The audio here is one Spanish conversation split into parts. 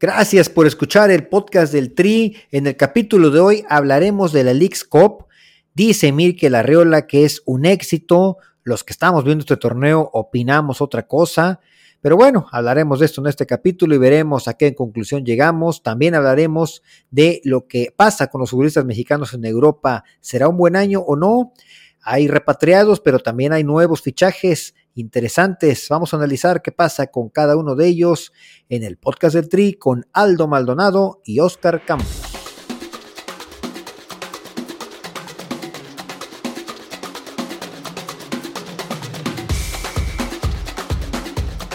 Gracias por escuchar el podcast del Tri. En el capítulo de hoy hablaremos de la Leagues Cup. Dice Mirke Larreola que es un éxito. Los que estamos viendo este torneo opinamos otra cosa. Pero bueno, hablaremos de esto en este capítulo y veremos a qué conclusión llegamos. También hablaremos de lo que pasa con los futbolistas mexicanos en Europa. ¿Será un buen año o no? Hay repatriados, pero también hay nuevos fichajes interesantes. Vamos a analizar qué pasa con cada uno de ellos en el podcast del Tri con Aldo Maldonado y Oscar Campos.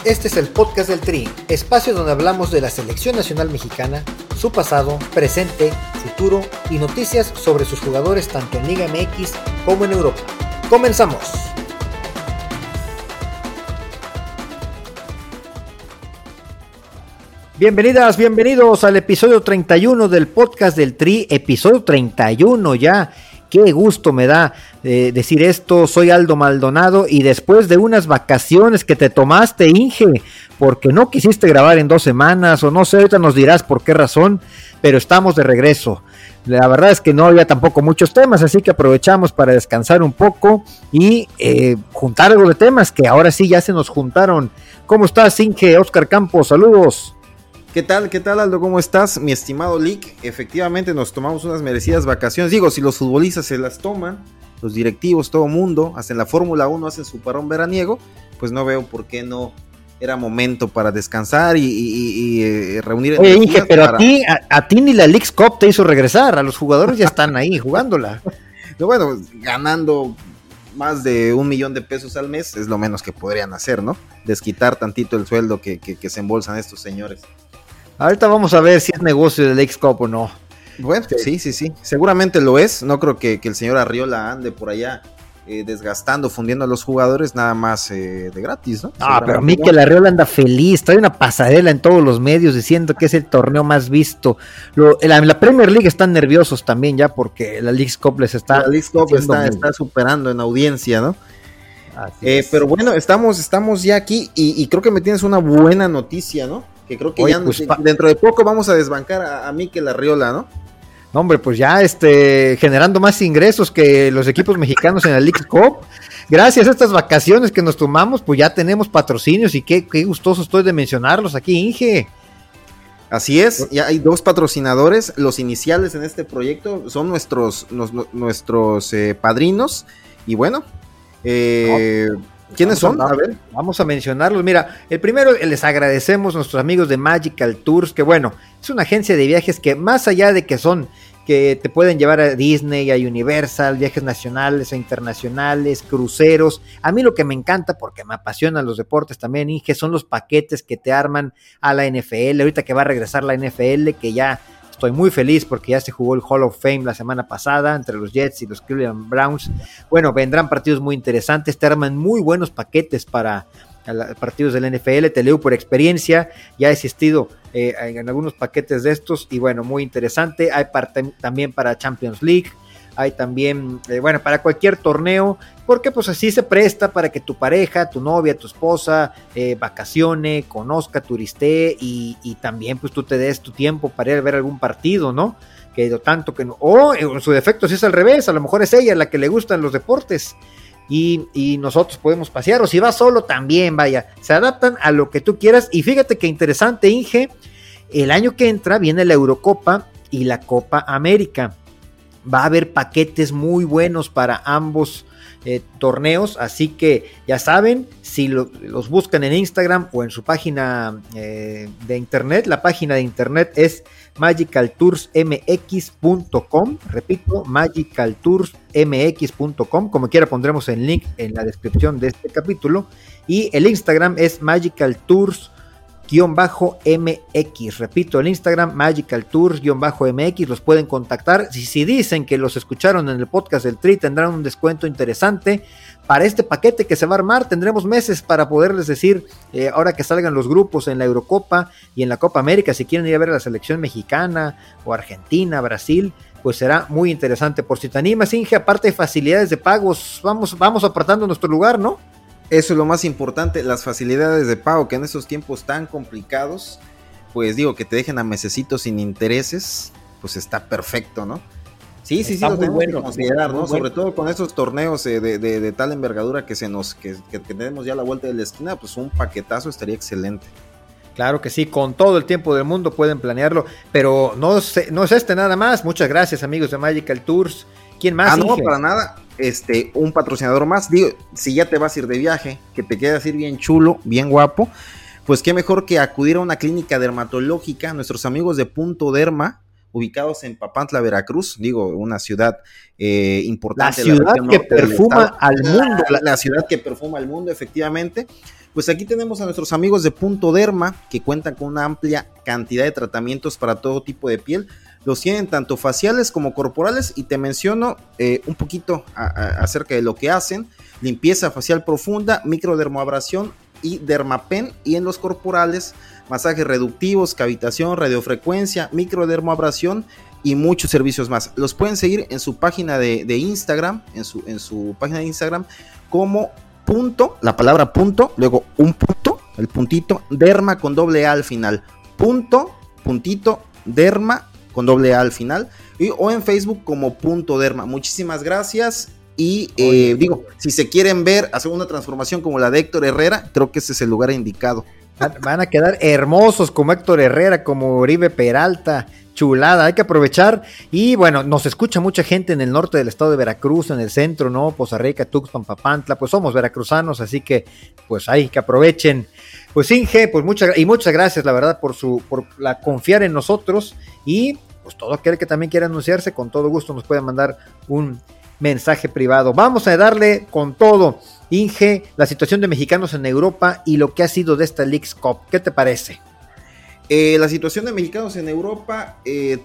Este es el podcast del Tri, espacio donde hablamos de la selección nacional mexicana, su pasado, presente, futuro y noticias sobre sus jugadores tanto en Liga MX como en Europa. Comenzamos. Bienvenidas, bienvenidos al episodio 31 del podcast del Tri, episodio 31 ya. Qué gusto me da eh, decir esto. Soy Aldo Maldonado y después de unas vacaciones que te tomaste, Inge, porque no quisiste grabar en dos semanas o no sé, ahorita nos dirás por qué razón, pero estamos de regreso. La verdad es que no había tampoco muchos temas, así que aprovechamos para descansar un poco y eh, juntar algo de temas que ahora sí ya se nos juntaron. ¿Cómo estás, Inge? Oscar Campos, saludos. ¿Qué tal? ¿Qué tal, Aldo? ¿Cómo estás? Mi estimado Lick, efectivamente nos tomamos unas merecidas vacaciones. Digo, si los futbolistas se las toman, los directivos, todo mundo, hasta en la Fórmula 1 hacen su parón veraniego, pues no veo por qué no era momento para descansar y, eh, reunir. Oye, Inge, pero a, ti, a, ti ni la League Cup te hizo regresar, a los jugadores ya están ahí jugándola. bueno, ganando más de un millón de pesos al mes es lo menos que podrían hacer, ¿no? Desquitar tantito el sueldo que se embolsan estos señores. Ahorita vamos a ver si es negocio del x o no. Bueno, sí, sí, sí. Seguramente lo es. No creo que, el señor Arriola ande por allá eh, desgastando, fundiendo a los jugadores nada más eh, de gratis, ¿no? Ah, pero a mí que la Arriola anda feliz. Trae una pasarela en todos los medios diciendo que es el torneo más visto. en, la, Premier League están nerviosos también ya porque la League Cup les está. La League Cup está, superando en audiencia, ¿no? Eh, pero bueno, estamos, estamos ya aquí y, y creo que me tienes una buena noticia, ¿no? Que creo que ya pues, dentro de poco vamos a desbancar a, a Mikel Arriola, ¿no? No, hombre, pues ya este, generando más ingresos que los equipos mexicanos en la League Cup. Gracias a estas vacaciones que nos tomamos, pues ya tenemos patrocinios y qué, qué gustoso estoy de mencionarlos aquí, Inge. Así es, ya hay dos patrocinadores. Los iniciales en este proyecto son nuestros, nuestros eh, padrinos. Y bueno, eh, ¿Quiénes son? A, ver. Vamos a mencionarlos. Mira, el primero les agradecemos a nuestros amigos de Magical Tours, que bueno, es una agencia de viajes que más allá de que son que te pueden llevar a Disney, a Universal, viajes nacionales e internacionales, cruceros. A mí lo que me encanta, porque me apasionan los deportes también, Inge, son los paquetes que te arman a la NFL. Ahorita que va a regresar la NFL, que ya Estoy muy feliz porque ya se jugó el Hall of Fame la semana pasada entre los Jets y los Cleveland Browns. Bueno, vendrán partidos muy interesantes, te arman muy buenos paquetes para partidos del NFL, te leo por experiencia, ya he asistido eh, en algunos paquetes de estos y bueno, muy interesante. Hay también para Champions League, hay también, eh, bueno, para cualquier torneo, porque pues así se presta para que tu pareja, tu novia, tu esposa eh, vacacione, conozca, turiste y, también pues tú te des tu tiempo para ir a ver algún partido, ¿no? Que tanto que no, o en su defecto si es al revés, a lo mejor es ella la que le gustan los deportes. Y, y, nosotros podemos pasear, o si vas solo también, vaya, se adaptan a lo que tú quieras. Y fíjate que interesante, Inge, el año que entra viene la Eurocopa y la Copa América va a haber paquetes muy buenos para ambos eh, torneos, así que ya saben, si los buscan en Instagram o en su página eh, de internet, la página de internet es magicaltoursmx.com, repito, magicaltoursmx.com, como quiera pondremos el link en la descripción de este capítulo, y el Instagram es magicaltours bajo MX. Repito, el Instagram Magical Tours bajo MX. Los pueden contactar. Si, si dicen que los escucharon en el podcast del Tri, tendrán un descuento interesante. Para este paquete que se va a armar, tendremos meses para poderles decir, eh, ahora que salgan los grupos en la Eurocopa y en la Copa América, si quieren ir a ver a la selección mexicana o Argentina, Brasil, pues será muy interesante. Por si te animas, Inge, aparte de facilidades de pagos, vamos, vamos apartando nuestro lugar, ¿no? Eso es lo más importante, las facilidades de pago que en esos tiempos tan complicados, pues digo, que te dejen a mesecitos sin intereses, pues está perfecto, ¿no? Sí, sí, sí, lo tenemos bueno, que considerar, ¿no? Sobre todo con esos torneos eh, de, tal envergadura que se nos, que, tenemos ya a la vuelta de la esquina, pues un paquetazo estaría excelente. Claro que sí, con todo el tiempo del mundo pueden planearlo, pero no, no es este nada más. Muchas gracias, amigos de Magical Tours. ¿Quién más? Ah, no, para nada. Este, un patrocinador más. Digo, si ya te vas a ir de viaje, que te quedas ir bien chulo, bien guapo, pues qué mejor que acudir a una clínica dermatológica. Nuestros amigos de Punto Derma, ubicados en Papantla, Veracruz, digo, una ciudad eh, importante. La ciudad que perfuma al mundo. La, ciudad que perfuma al mundo, efectivamente. Pues aquí tenemos a nuestros amigos de Punto Derma, que cuentan con una amplia cantidad de tratamientos para todo tipo de piel. Los tienen tanto faciales como corporales y te menciono eh, un poquito acerca de lo que hacen. Limpieza facial profunda, microdermoabrasión y dermapen y en los corporales masajes reductivos, cavitación, radiofrecuencia, microdermoabrasión y muchos servicios más. Los pueden seguir en su página de, Instagram, en su, en su página de Instagram, como punto, la palabra punto, luego un punto, el puntito, derma con doble A al final. Punto, puntito, derma con doble A al final. Y, o en Facebook como punto derma. Muchísimas gracias. Y eh, digo, si se quieren ver, hacer una transformación como la de Héctor Herrera, creo que ese es el lugar indicado. Van a quedar hermosos como Héctor Herrera, como Oribe Peralta, chulada, hay que aprovechar. Y bueno, nos escucha mucha gente en el norte del estado de Veracruz, en el centro, ¿no? Poza Rica, Tuxpan, Papantla, pues somos veracruzanos, así que pues hay que aprovechen. Pues Inge, pues muchas y muchas gracias, la verdad, por su, por la confiar en nosotros. Y pues todo aquel que también quiera anunciarse, con todo gusto nos puede mandar un mensaje privado. Vamos a darle con todo. Inge, la situación de mexicanos en Europa y lo que ha sido de esta Leagues Cup. ¿Qué te parece? Eh, la situación de mexicanos en Europa, eh,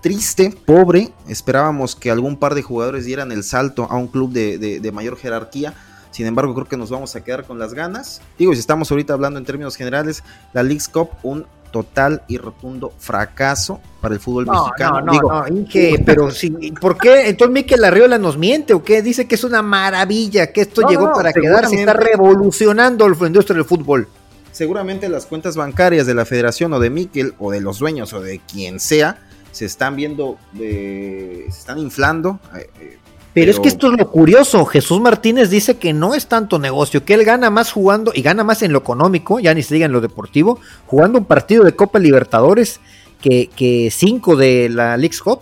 triste, pobre. Esperábamos que algún par de jugadores dieran el salto a un club de, mayor jerarquía. Sin embargo, creo que nos vamos a quedar con las ganas. Digo, si estamos ahorita hablando en términos generales, la Leagues Cup, un total y rotundo fracaso para el fútbol mexicano. No, no, Inge, pero sí, ¿por qué? Entonces Miquel Arriola nos miente o qué? Dice que es una maravilla, que esto llegó para quedarse, está revolucionando la industria del fútbol. Seguramente las cuentas bancarias de la federación o de Miquel o de los dueños o de quien sea se están viendo, se están inflando. Eh, pero, es que esto es lo curioso. Jesús Martínez dice que no es tanto negocio, que él gana más jugando y gana más en lo económico, ya ni se diga en lo deportivo, jugando un partido de Copa Libertadores que, que cinco de la League's Cup.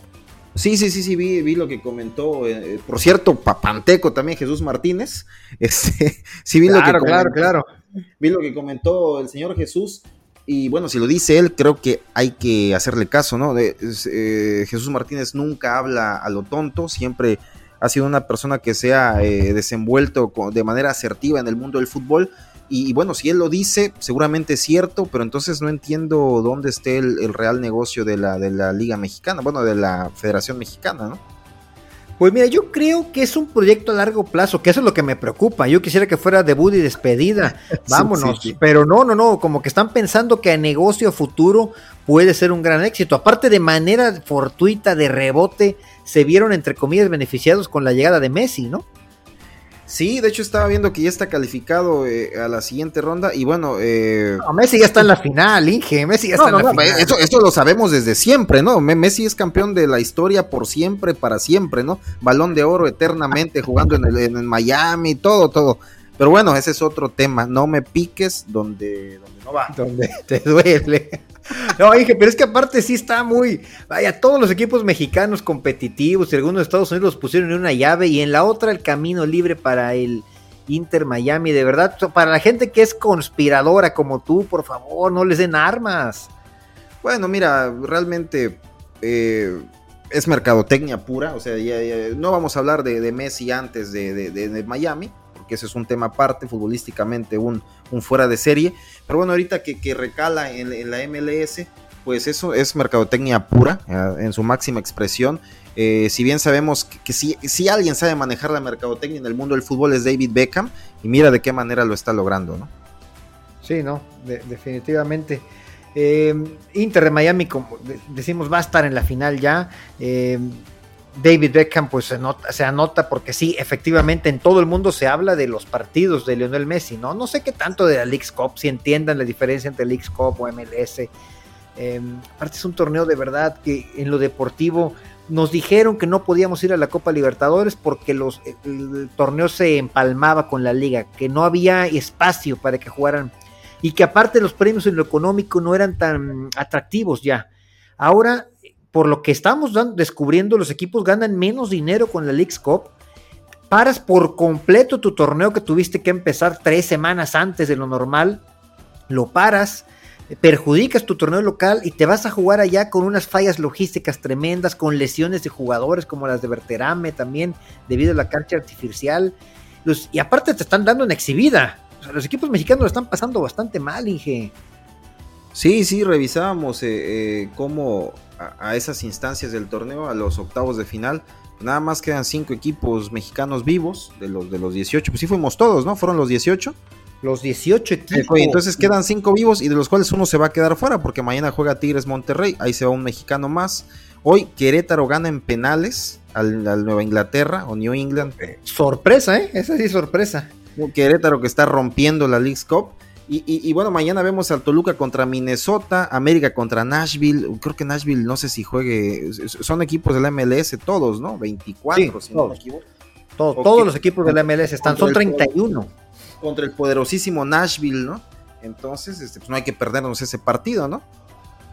Sí, sí, sí, sí, vi, vi lo que comentó. Eh, eh, por cierto, Papanteco también, Jesús Martínez. Este, sí, vi lo que claro, claro. Vi lo que comentó el señor Jesús. Y bueno, si lo dice él, creo que hay que hacerle caso, ¿no? Eh, Jesús Martínez nunca habla a lo tonto, siempre ha sido una persona que se ha eh, desenvuelto de manera asertiva en el mundo del fútbol. Y, bueno, si él lo dice, seguramente es cierto, pero entonces no entiendo dónde esté el, real negocio de la, de la Liga Mexicana, bueno, de la Federación Mexicana, ¿no? Pues mira, yo creo que es un proyecto a largo plazo, que eso es lo que me preocupa. Yo quisiera que fuera debut y despedida. Vámonos. Pero no, no, no, como que están pensando que a negocio futuro puede ser un gran éxito. Aparte de manera fortuita, de rebote, se vieron entre comillas beneficiados con la llegada de Messi, ¿no? Sí, de hecho estaba viendo que ya está calificado eh, a la siguiente ronda y bueno... Eh, Messi ya está en la final, Inge, Messi ya está en la final. Esto, esto, lo sabemos desde siempre, ¿no? Messi es campeón de la historia por siempre, para siempre, ¿no? Balón de oro eternamente, jugando en, el, en Miami, todo, todo. Pero bueno, ese es otro tema, no me piques donde, donde no va. Donde te duele. No, dije, pero es que aparte sí está muy. Vaya, todos los equipos mexicanos competitivos y algunos de Estados Unidos los pusieron en una llave y en la otra el camino libre para el Inter Miami. De verdad, para la gente que es conspiradora como tú, por favor, no les den armas. Bueno, mira, realmente eh, es mercadotecnia pura. O sea, no vamos a hablar de, Messi antes de Miami que ese es un tema aparte, futbolísticamente un, un fuera de serie. Pero bueno, ahorita que, recala en, la MLS, pues eso es mercadotecnia pura, eh, en su máxima expresión. Eh, si bien sabemos que, si, si, alguien sabe manejar la mercadotecnia en el mundo del fútbol es David Beckham, y mira de qué manera lo está logrando, ¿no? Sí, no, definitivamente. Eh, Inter de Miami, como decimos, va a estar en la final ya. David Beckham pues se, nota, se anota porque sí, efectivamente en todo el mundo se habla de los partidos de Lionel Messi, ¿no? No sé qué tanto de la League's Cup, si entiendan la diferencia entre League's Cup o MLS, Eh, aparte es un torneo de verdad que en lo deportivo nos dijeron que no podíamos ir a la Copa Libertadores porque los, el torneo se empalmaba con la liga, que no había espacio para que jugaran y que aparte los premios en lo económico no eran tan atractivos ya. Ahora, por lo que estamos descubriendo, los equipos ganan menos dinero con la League's Cup. Paras por completo tu torneo que tuviste que empezar tres semanas antes de lo normal. Lo paras perjudicas tu torneo local y te vas a jugar allá con unas fallas logísticas tremendas, con lesiones de jugadores como las de Berterame también, debido a la cancha artificial. y aparte te están dando una exhibida. los equipos mexicanos lo están pasando bastante mal, Inge. Sí, sí, revisábamos eh, eh, cómo a, esas instancias del torneo, a los octavos de final, nada más quedan cinco equipos mexicanos vivos de los de los 18. Pues sí fuimos todos, ¿no? Fueron los 18 los 18 equipos. entonces quedan 5 vivos y de los cuales uno se va a quedar fuera porque mañana juega Tigres Monterrey, ahí se va un mexicano más. Hoy Querétaro gana en penales al, Nueva Inglaterra o New England. Sorpresa, ¿eh? Esa sí sorpresa. Querétaro que está rompiendo la League's Cup. Y, bueno, mañana vemos al Toluca contra Minnesota, América contra Nashville. Creo que Nashville no sé si juegue. Son equipos de la MLS todos, ¿no? 24, si todos. todos los equipos de la MLS están, son 31 contra el poderosísimo Nashville, ¿no? Entonces, este, pues no hay que perdernos ese partido, ¿no?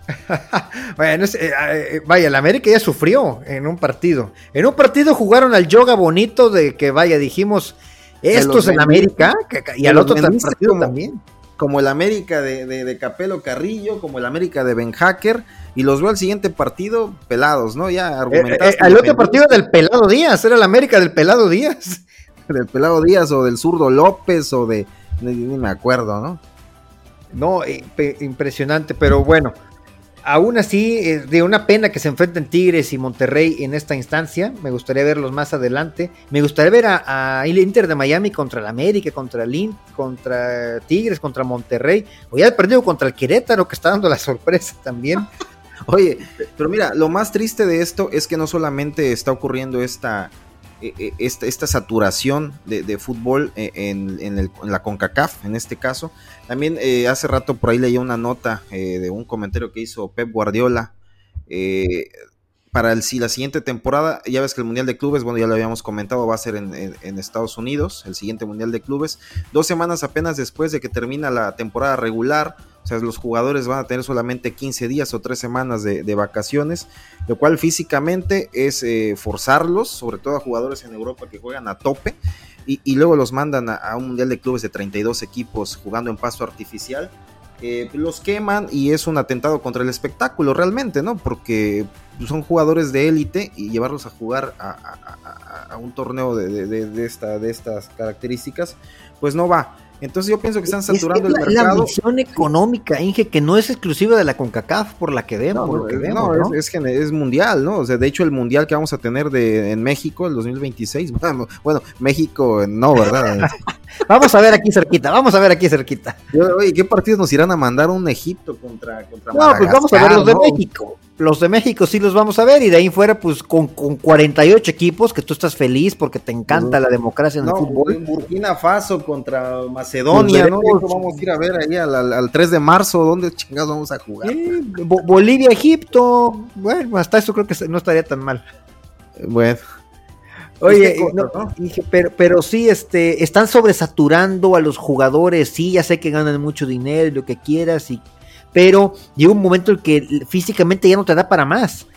bueno, eh, eh, vaya, la América ya sufrió en un partido. En un partido jugaron al yoga bonito de que, vaya, dijimos, estos en América, y al otro partido también. Como el América de, Capelo Carrillo, como el América de Ben Hacker, y los veo al siguiente partido pelados, ¿no? Ya eh, argumentaste. el otro partido del Pelado Díaz, era el América del Pelado Díaz. del Pelado Díaz o del zurdo López o de, ni, me acuerdo, ¿no? No, impresionante, pero bueno, aún así, eh, de una pena que se enfrenten Tigres y Monterrey en esta instancia. Me gustaría verlos más adelante. Me gustaría ver a, el Inter de Miami contra el América, contra el contra Tigres, contra Monterrey. O ya perdido contra el Querétaro, que está dando la sorpresa también. Oye, pero mira, lo más triste de esto es que no solamente está ocurriendo esta eh, eh, esta, saturación de, fútbol eh, en, la CONCACAF, en este caso. También hace rato por ahí leí una nota de un comentario que hizo Pep Guardiola para el, si la siguiente temporada, ya ves que el Mundial de Clubes, bueno, ya lo habíamos comentado, va a ser en, Estados Unidos, el siguiente Mundial de Clubes, dos semanas apenas después de que termina la temporada regular, o sea, los jugadores van a tener solamente 15 días o 3 semanas de, vacaciones, lo cual físicamente es eh, forzarlos, sobre todo a jugadores en Europa que juegan a tope, y, luego los mandan a, un Mundial de Clubes de 32 equipos jugando en pasto artificial. Eh, los queman y es un atentado contra el espectáculo realmente, ¿no? Porque son jugadores de élite y llevarlos a jugar a, un torneo de, esta, de estas características, pues no va. Entonces yo pienso que están saturando el mercado. La visión económica, Inge, que no es exclusiva de la CONCACAF por la que vemos. No, Es, Es, mundial, ¿no? O sea, de hecho el mundial que vamos a tener de, en México, el 2026, bueno, bueno México no, ¿verdad? vamos a ver aquí cerquita, vamos a ver aquí cerquita. oye, ¿qué partidos nos irán a mandar un Egipto contra, contra No, pues vamos a ver los de México los de México sí los vamos a ver y de ahí fuera pues con, con 48 equipos que tú estás feliz porque te encanta la democracia en el fútbol. Burkina Faso contra Macedonia, ¿no? Vamos a ir a ver ahí al, 3 de marzo, ¿dónde chingados vamos a jugar? Bolivia, Egipto, bueno, hasta eso creo que no estaría tan mal. Bueno. Oye, pero, pero sí, este, están sobresaturando a los jugadores, sí, ya sé que ganan mucho dinero, lo que quieras, y pero llega un momento en que físicamente ya no te da para más.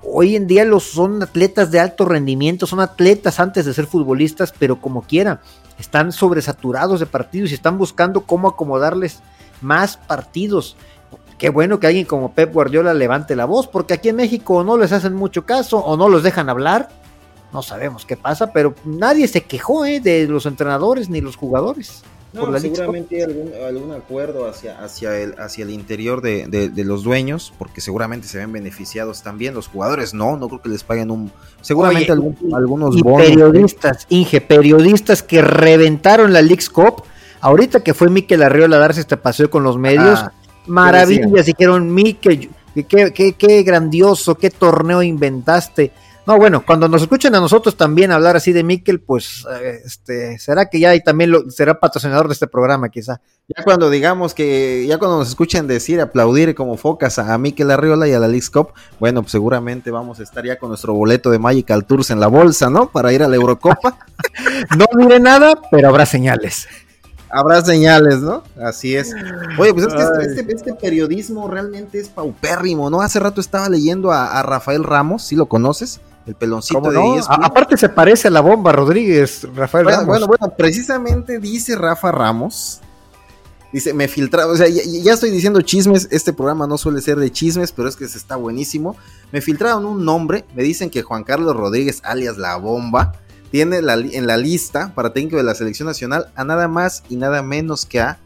Hoy en día los son atletas de alto rendimiento, son atletas antes de ser futbolistas, pero como quiera, están sobresaturados de partidos y están buscando cómo acomodarles más partidos. Qué bueno que alguien como Pep Guardiola levante la voz, porque aquí en México no les hacen mucho caso o no los dejan hablar. No sabemos qué pasa, pero nadie se quejó ¿eh? de los entrenadores ni los jugadores. No, seguramente hay algún, acuerdo hacia, hacia, el, hacia el interior de, los dueños, porque seguramente se ven beneficiados también. Los jugadores no, no creo que les paguen un. Seguramente algunos y Periodistas, Inge, periodistas que reventaron la League's Cup. Ahorita que fue Miquel Arriola a darse este paseo con los medios, ah, maravillas, dijeron Miquel, qué, qué, qué grandioso, qué torneo inventaste No, bueno, cuando nos escuchen a nosotros también hablar así de Miquel, pues eh, este, será que ya y también lo, será patrocinador de este programa, quizá. Ya cuando digamos que, ya cuando nos escuchen decir, aplaudir como focas a Miquel Arriola y a la League Cup, bueno, pues seguramente vamos a estar ya con nuestro boleto de Magical Tours en la bolsa, ¿no? Para ir a la Eurocopa. no diré nada, pero habrá señales. Habrá señales, ¿no? Así es. Oye, pues es que este, este, este, periodismo realmente es paupérrimo, ¿no? Hace rato estaba leyendo a, a Rafael Ramos, ¿sí lo conoces? El peloncito de no? Aparte se parece a la bomba Rodríguez, Rafael bueno, Ramos. Bueno, bueno, precisamente dice Rafa Ramos. Dice, me filtraron, o sea, ya, estoy diciendo chismes, este programa no suele ser de chismes, pero es que se está buenísimo. Me filtraron un nombre, me dicen que Juan Carlos Rodríguez, alias La Bomba, tiene en la lista para técnico de la selección nacional a nada más y nada menos que a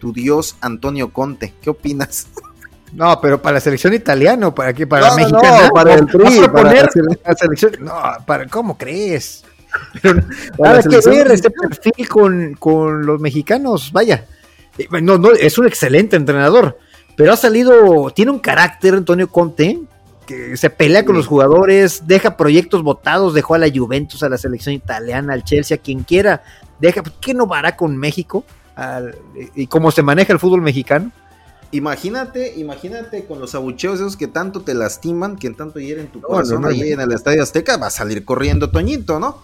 tu dios Antonio Conte. ¿Qué opinas? No, pero para la selección italiana, ¿para qué? Para México. No, para el Tri, para la selección. No, para, ¿cómo crees? nada que ver este perfil con, con, los mexicanos, vaya. Eh, no, no, es un excelente entrenador, pero ha salido, tiene un carácter, Antonio Conte, que se pelea con los jugadores, deja proyectos votados, dejó a la Juventus, a la selección italiana, al Chelsea, a quien quiera, deja, ¿qué no hará con México? y cómo se maneja el fútbol mexicano. Imagínate, imagínate con los abucheos esos que tanto te lastiman, que tanto hieren tu corazón ahí en el Estadio Azteca, va a salir corriendo Toñito, ¿no?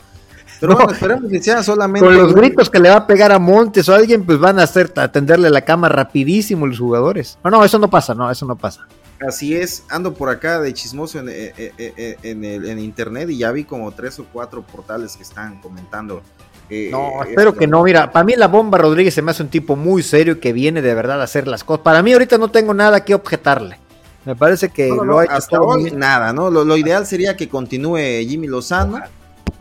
Pero bueno, esperemos que sea solamente. Con los gritos que le va a pegar a Montes o a alguien, pues van a hacer atenderle la cama rapidísimo los jugadores. No, no, eso no pasa, no, eso no pasa. Así es, ando por acá de chismoso en, eh, eh, eh, en internet y ya vi como tres o cuatro portales que están comentando no, espero que no. Mira, para mí la bomba Rodríguez se me hace un tipo muy serio que viene de verdad a hacer las cosas. Para mí ahorita no tengo nada que objetarle. Me parece que lo ha hecho hasta hoy nada, ¿no? Lo, ideal sería que continúe Jimmy Lozano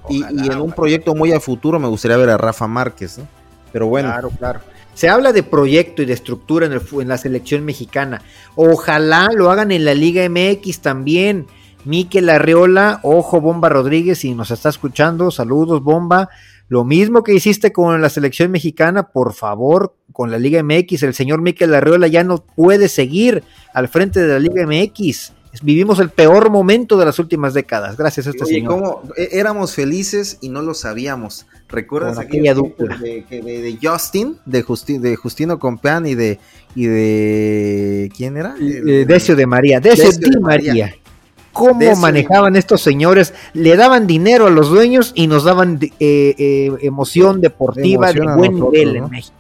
y, en un proyecto muy a futuro me gustaría ver a Rafa Márquez, ¿no? Pero bueno. Claro, claro. Se habla de proyecto y de estructura en, el, en la selección mexicana. Ojalá lo hagan en la Liga MX también. Miquel Arreola, ojo, Bomba Rodríguez, si nos está escuchando, saludos, Bomba. Lo mismo que hiciste con la selección mexicana, por favor, con la Liga MX, el señor Miquel Arreola ya no puede seguir al frente de la Liga MX. Vivimos el peor momento de las últimas décadas, gracias a este Oye, señor. ¿cómo? E, éramos felices y no lo sabíamos. ¿Recuerdas aquella dupla de, de, Justin, de, de Justino Compeán y de, y de ¿quién era? Decio de María, Decio, de, María cómo manejaban estos señores, le daban dinero a los dueños y nos daban eh, eh, emoción deportiva de buen nivel en México.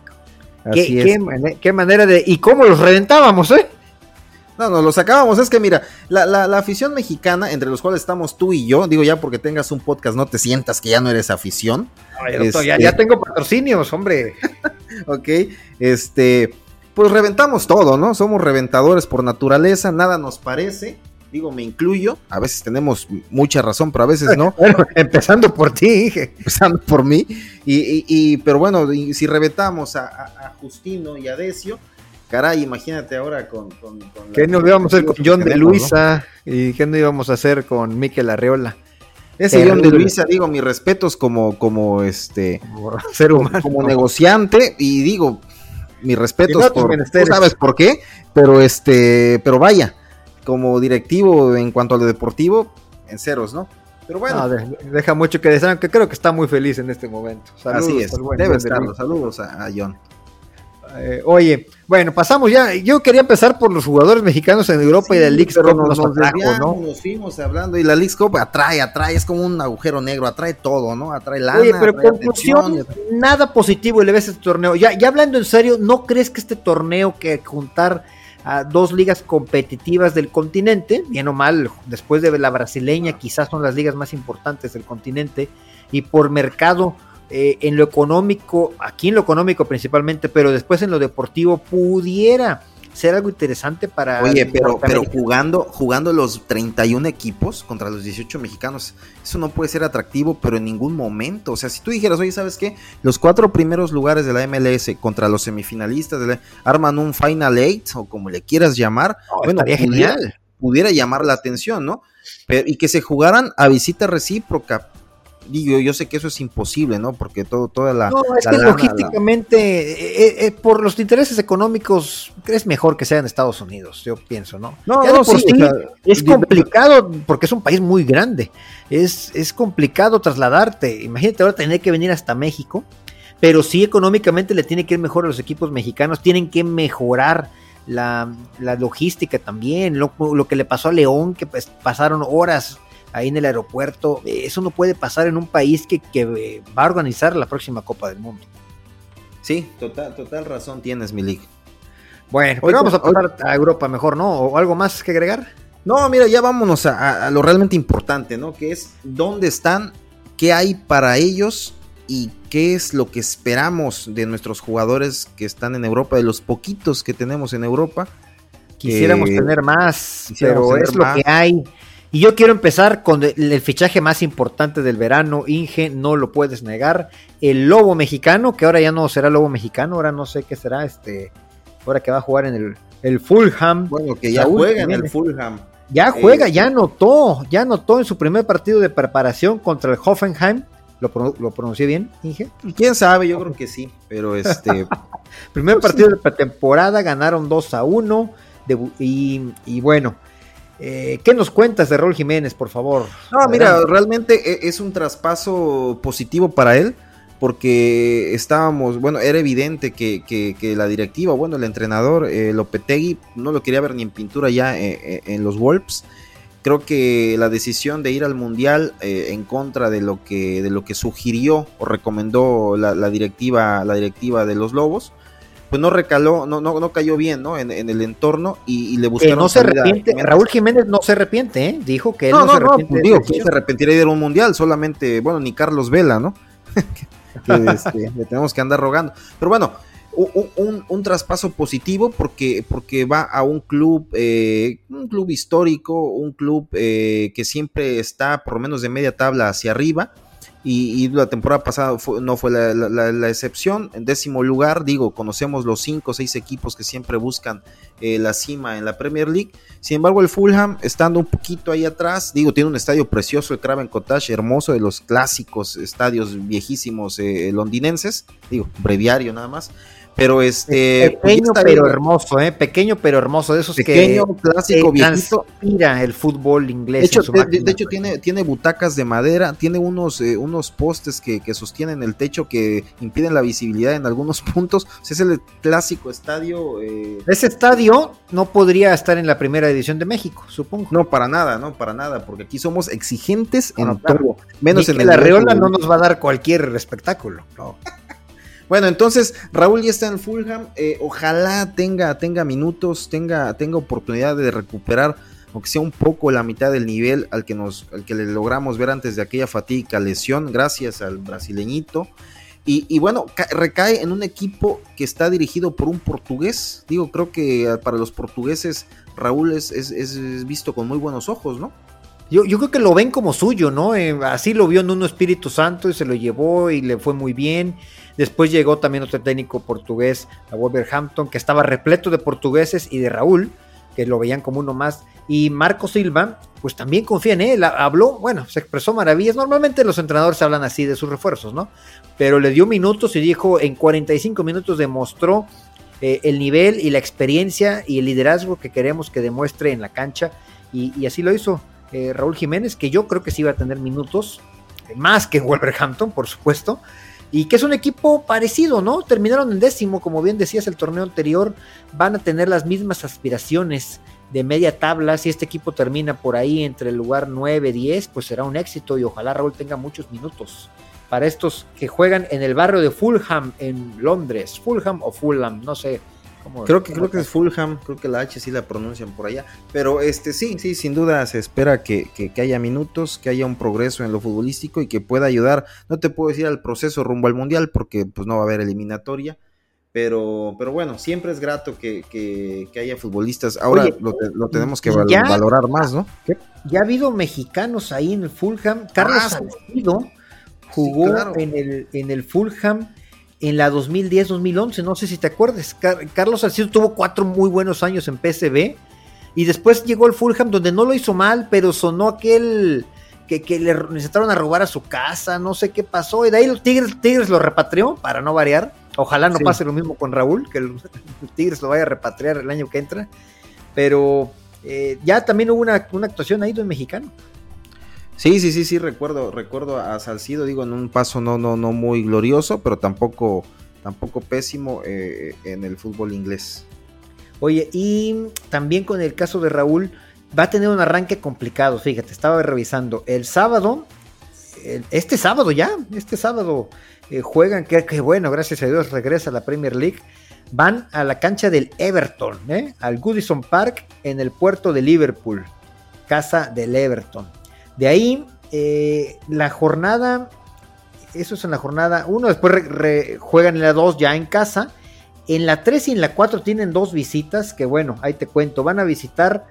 Qué, manera de... ¿Y cómo los reventábamos, eh? No, no, los sacábamos. Es que mira, la, afición mexicana, entre los cuales estamos tú y yo, digo ya porque tengas un podcast, no te sientas que ya no eres afición. ya, ya, tengo patrocinios, hombre. ok, este, pues reventamos todo, ¿no? Somos reventadores por naturaleza, nada nos parece digo, me incluyo, a veces tenemos mucha razón, pero a veces no. empezando por ti, empezando por mí, y, pero bueno, si reventamos a, Justino y a Decio, caray, imagínate ahora con... con, ¿Qué nos íbamos a hacer con John de Luisa? ¿Y qué no íbamos a hacer con Miquel Arreola? Ese John de Luisa, digo, mis respetos como, como este ser humano, como negociante, y digo, mis respetos por, tú sabes por qué, pero este, pero vaya, como directivo en cuanto a lo deportivo, en ceros, ¿no? Pero bueno. deja mucho que desear, que creo que está muy feliz en este momento. Saludos, Así es, debe estar. Saludos a, John. Eh, oye, bueno, pasamos ya. Yo quería empezar por los jugadores mexicanos en Europa y del League Cup nos, ¿no? Nos fuimos hablando y la League Cup atrae, atrae, es como un agujero negro, atrae todo, ¿no? Atrae lana. Oye, pero conclusión, nada positivo le ves este torneo. Ya, ya hablando en serio, ¿no crees que este torneo que juntar a dos ligas competitivas del continente, bien o mal, después de la brasileña, quizás son las ligas más importantes del continente, y por mercado, eh, en lo económico, aquí en lo económico principalmente, pero después en lo deportivo, pudiera ser algo interesante para. Oye, pero, pero jugando, jugando los 31 equipos contra los 18 mexicanos, eso no puede ser atractivo, pero en ningún momento. O sea, si tú dijeras, oye, ¿sabes qué? Los cuatro primeros lugares de la MLS contra los semifinalistas de arman un Final Eight, o como le quieras llamar, bueno, pudiera, genial. pudiera llamar la atención, ¿no? Pero, y que se jugaran a visita recíproca digo, yo sé que eso es imposible, ¿no? Porque todo, toda la. No, es que logísticamente, eh, eh, por los intereses económicos, es mejor que sea en Estados Unidos, yo pienso, ¿no? No, no, sí, es complicado porque es un país muy grande. Es, es complicado trasladarte. Imagínate ahora tener que venir hasta México, pero sí económicamente le tiene que ir mejor a los equipos mexicanos, tienen que mejorar la, logística también, lo, que le pasó a León, que pues, pasaron horas ahí en el aeropuerto, eso no puede pasar en un país que, eh, va a organizar la próxima Copa del Mundo. Sí, total, total razón tienes, Milik. Bueno, pues vamos a pasar a Europa mejor, ¿no? ¿O algo más que agregar? No, mira, ya vámonos a, a, lo realmente importante, ¿no? Que es dónde están, qué hay para ellos y qué es lo que esperamos de nuestros jugadores que están en Europa, de los poquitos que tenemos en Europa. Quisiéramos tener más, pero es lo que hay. Y yo quiero empezar con el, fichaje más importante del verano, Inge, no lo puedes negar. El Lobo mexicano, que ahora ya no será Lobo mexicano, ahora no sé qué será, este, ahora que va a jugar en el, el Fulham. Bueno, que ya juega en el Fulham. Ya juega, eh, ya anotó, ya anotó en su primer partido de preparación contra el Hoffenheim ¿Lo, ¿Lo, pronuncié bien, Inge? Quién sabe, yo creo que sí, pero este. Primer partido de pretemporada, ganaron 2 a 1. y, bueno, eh, ¿qué nos cuentas de Raúl Jiménez, por favor? No, mira, realmente e, es un traspaso positivo para él, porque estábamos, bueno, era evidente que, la directiva, bueno, el entrenador eh, Lopetegui no lo quería ver ni en pintura ya eh, en los Wolves creo que la decisión de ir al mundial eh, en contra de lo que de lo que sugirió o recomendó la, directiva la directiva de los lobos pues no recaló no no, no cayó bien no en, el entorno y, le buscaron no se arrepiente Raúl Jiménez no se arrepiente ¿eh? dijo que él no, no, se arrepiente pues digo que se arrepentiría de ir a un mundial solamente bueno ni Carlos Vela no que, este, le tenemos que andar rogando. Pero bueno un, traspaso positivo porque, porque va a un club, eh, un club histórico, un club eh, que siempre está por lo menos de media tabla hacia arriba. Y, la temporada pasada no fue la, excepción. En décimo lugar, digo, conocemos los cinco o seis equipos que siempre buscan eh, la cima en la Premier League. Sin embargo, el Fulham, estando un poquito ahí atrás, digo, tiene un estadio precioso, el Craven Cottage, hermoso, de los clásicos estadios viejísimos londinenses. Digo, breviario nada más. Pero este. Pequeño pero hermoso, ¿eh? Pequeño pero hermoso. De esos Pequeño, clásico, viejito. Mira el fútbol inglés. De hecho, de, hecho tiene, tiene butacas de madera, tiene unos, eh, unos postes que, sostienen el techo que impiden la visibilidad en algunos puntos. es el clásico estadio. Eh, Ese estadio no podría estar en la primera edición de México, supongo. No, para nada, no, para nada, porque aquí somos exigentes en todo. Menos en el. La Reola no nos va a dar cualquier espectáculo. No. Bueno, entonces Raúl ya está en Fulham. Eh, ojalá tenga, tenga minutos, tenga, tenga oportunidad de recuperar, aunque sea un poco la mitad del nivel al que, nos, al que le logramos ver antes de aquella fatídica lesión, gracias al brasileñito. Y, bueno, recae en un equipo que está dirigido por un portugués. Digo, creo que ah, para los portugueses Raúl es, es, visto con muy buenos ojos, ¿no? Yo, yo, creo que lo ven como suyo, ¿no? Eh, así lo vio en un Espíritu Santo y se lo llevó y le fue muy bien. Después llegó también otro técnico portugués a Wolverhampton, que estaba repleto de portugueses y de Raúl, que lo veían como uno más. Y Marco Silva, pues también confía en él. Habló, bueno, se expresó maravillas. Normalmente los entrenadores hablan así de sus refuerzos, ¿no? Pero le dio minutos y dijo, en 45 minutos demostró eh, el nivel y la experiencia y el liderazgo que queremos que demuestre en la cancha. Y, así lo hizo eh, Raúl Jiménez, que yo creo que sí iba a tener minutos, más que Wolverhampton, por supuesto y que es un equipo parecido, ¿no? Terminaron en décimo, como bien decías, el torneo anterior, van a tener las mismas aspiraciones de media tabla, si este equipo termina por ahí entre el lugar 9, 10, pues será un éxito y ojalá Raúl tenga muchos minutos para estos que juegan en el barrio de Fulham en Londres, Fulham o Fulham, no sé creo que creo que es Fulham, creo que la H sí la pronuncian por allá, pero este sí, sí, sin duda se espera que, haya minutos, que haya un progreso en lo futbolístico y que pueda ayudar, no te puedo decir al proceso rumbo al mundial porque pues no va a haber eliminatoria, pero, pero bueno, siempre es grato que, haya futbolistas. Ahora lo, tenemos que valorar más, ¿no? Ya ha habido mexicanos ahí en el Fulham. Carlos ah, Salcido jugó en, el, en el Fulham en la 2010-2011, no sé si te acuerdas. Carlos Salcido tuvo cuatro muy buenos años en PSV y después llegó al Fulham donde no lo hizo mal, pero sonó aquel que, que le necesitaron a robar a su casa, no sé qué pasó, y de ahí los Tigres, Tigres lo repatrió, para no variar. Ojalá no Sí. pase lo mismo con Raúl, que el, el Tigres lo vaya a repatriar el año que entra. Pero eh, ya también hubo una, una actuación ahí de un mexicano. Sí, sí, sí, sí, recuerdo, recuerdo a Salcido, digo, en un paso no, no, no muy glorioso, pero tampoco, tampoco pésimo eh, en el fútbol inglés. Oye, y también con el caso de Raúl, va a tener un arranque complicado. Fíjate, estaba revisando. El sábado, este sábado ya, este sábado eh, juegan, que, que bueno, gracias a Dios regresa a la Premier League. Van a la cancha del Everton, ¿eh? al Goodison Park en el puerto de Liverpool, casa del Everton. De ahí, eh, la jornada, eso es en la jornada 1, después juegan en la 2 ya en casa. En la 3 y en la 4 tienen dos visitas que bueno, ahí te cuento, van a visitar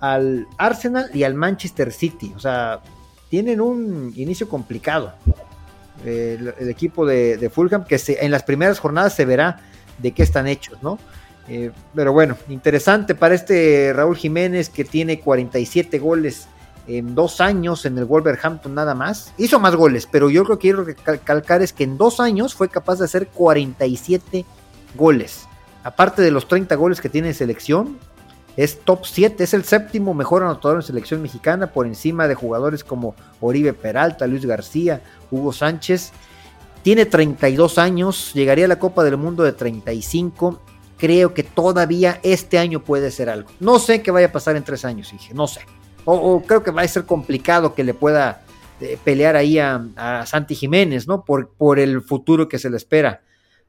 al Arsenal y al Manchester City, o sea, tienen un inicio complicado. Eh, El, equipo de, de Fulham, que se- en las primeras jornadas se verá de qué están hechos, ¿no? Eh, pero bueno, interesante para este Raúl Jiménez que tiene 47 goles en dos años en el Wolverhampton nada más. Hizo más goles, pero yo creo que quiero recalcar es que en dos años fue capaz de hacer 47 goles. Aparte de los 30 goles que tiene en selección, es top 7, es el séptimo mejor anotador en selección mexicana por encima de jugadores como Oribe Peralta, Luis García, Hugo Sánchez. Tiene 32 años, llegaría a la Copa del Mundo de 35. Creo que todavía este año puede ser algo. No sé qué vaya a pasar en tres años, dije, no sé. O, creo que va a ser complicado que le pueda eh, pelear ahí a, Santi Jiménez, ¿no? Por, por el futuro que se le espera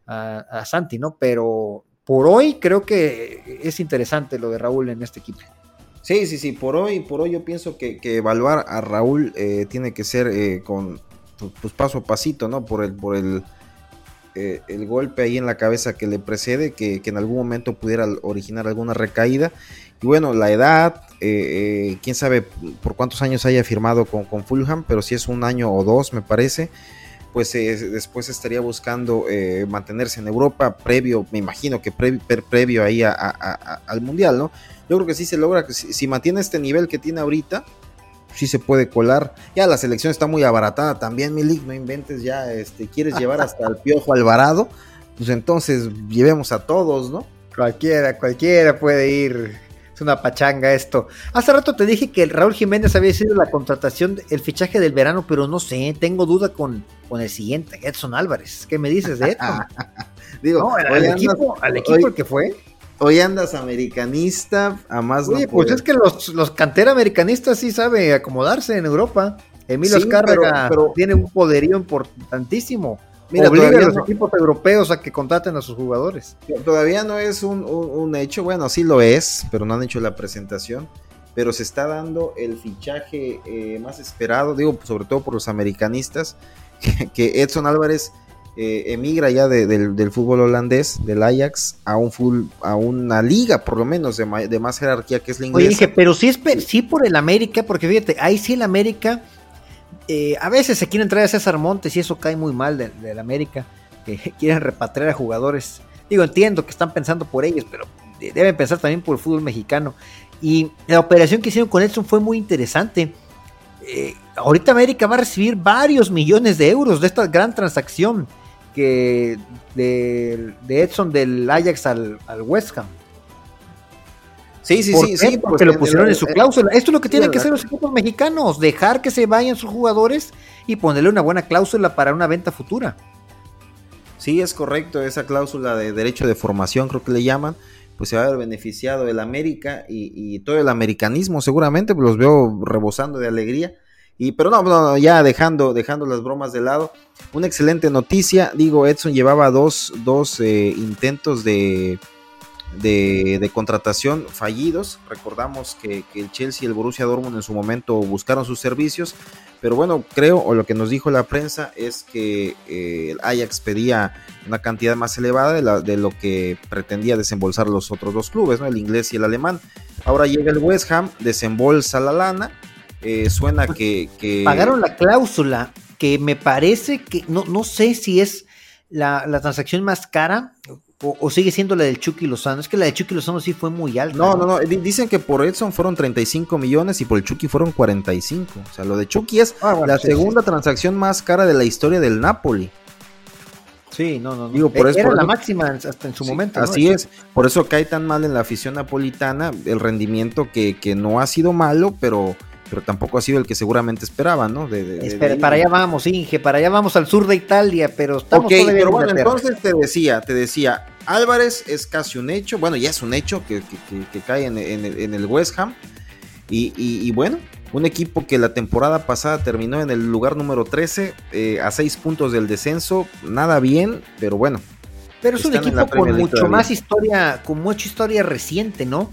a, Santi, ¿no? Pero por hoy creo que es interesante lo de Raúl en este equipo. Sí, sí, sí, por hoy, por hoy yo pienso que, evaluar a Raúl eh, tiene que ser eh, con pues, pues, paso a pasito, ¿no? Por el, por el, eh, el golpe ahí en la cabeza que le precede, que en algún momento pudiera originar alguna recaída. Y bueno, la edad, eh, eh, quién sabe por cuántos años haya firmado con, Fulham, pero si es un año o dos, me parece, pues eh, después estaría buscando mantenerse en Europa, previo, me imagino que pre- pre- previo ahí a- al Mundial, ¿no? Yo creo que sí se logra, si, si mantiene este nivel que tiene ahorita, sí se puede colar. Ya la selección está muy abaratada también, Milik, no inventes ya, este, quieres llevar hasta el Piojo Alvarado, pues entonces llevemos a todos, ¿no? Cualquiera, cualquiera puede ir. Es una pachanga esto. Hace rato te dije que Raúl Jiménez había sido la contratación, el fichaje del verano, pero no sé, tengo duda con, con el siguiente, Edson Álvarez. ¿Qué me dices de Edson? Digo, no, al, andas- equipo, al equipo hoy- el que fue. Hoy andas americanista, a más no Oye, pues poder. es que los, los cantera americanistas sí sabe acomodarse en Europa. Emilio Sí, pero- tiene un poderío importantísimo. Mira, Obliga a todavía los no- equipos europeos a que contraten a sus jugadores. Todavía no es un, un- un hecho, bueno, sí lo es, pero no han hecho la presentación. Pero se está dando el fichaje eh, más esperado, digo, sobre todo por los americanistas, que, que Edson Álvarez eh, emigra ya de- del, del fútbol holandés, del Ajax, a un full, a una liga, por lo menos, de, ma- de más jerarquía que es la Oye, inglesa. dije, pero sí, es sí por el América, porque fíjate, ahí sí el América, eh, a veces se quieren traer a César Montes y eso cae muy mal del, del América, que quieren repatriar a jugadores. Digo, entiendo que están pensando por ellos, pero de- deben pensar también por el fútbol mexicano. Y la operación que hicieron con Edson fue muy interesante. Eh, ahorita América va a recibir varios millones de euros de esta gran transacción que de, de Edson del Ajax al, al West Ham. Sí, sí, ¿Por sí, sí, porque pues, lo pusieron en su cláusula. Esto es lo que tienen sí, que hacer los equipos mexicanos, dejar que se vayan sus jugadores y ponerle una buena cláusula para una venta futura. Sí, es correcto, esa cláusula de derecho de formación, creo que le llaman, pues se va a ver beneficiado el América y, y todo el americanismo, seguramente, pues los veo rebosando de alegría. Y, pero no, no, no, ya dejando, dejando las bromas de lado, una excelente noticia, digo, Edson llevaba dos, dos eh, intentos de, de, contratación fallidos, recordamos que, el Chelsea y el Borussia Dortmund en su momento buscaron sus servicios, pero bueno, creo, o lo que nos dijo la prensa es que eh, el Ajax pedía una cantidad más elevada de lo que pretendía desembolsar los otros dos clubes, ¿no? el inglés y el alemán. Ahora llega el West Ham, desembolsa la lana, eh, suena que, que- Pagaron la cláusula que me parece que no, no sé si es la, la transacción más cara. O, sigue siendo la del Chucky Lozano? Es que la de Chucky Lozano sí fue muy alta. No, no, no. Dicen que por Edson fueron 35 millones y por el Chucky fueron 45. O sea, lo de Chucky es ah, la segunda transacción más cara de la historia del Napoli. Sí, no, no. Digo, por e-, Era la máxima hasta en su momento. Así es. Por eso cae tan mal en la afición napolitana el rendimiento que, que no ha sido malo, pero pero tampoco ha sido el que seguramente esperaban, ¿no? De, para allá vamos, Inge, para allá vamos al sur de Italia, pero estamos Ok, pero bueno, entonces te decía, te decía, Álvarez es casi un hecho, bueno, ya es un hecho que, cae en, el, West Ham, y, bueno, un equipo que la temporada pasada terminó en el lugar número 13, eh, a seis puntos del descenso, nada bien, pero bueno. Pero es un equipo con mucho más historia, con mucha historia reciente, ¿no?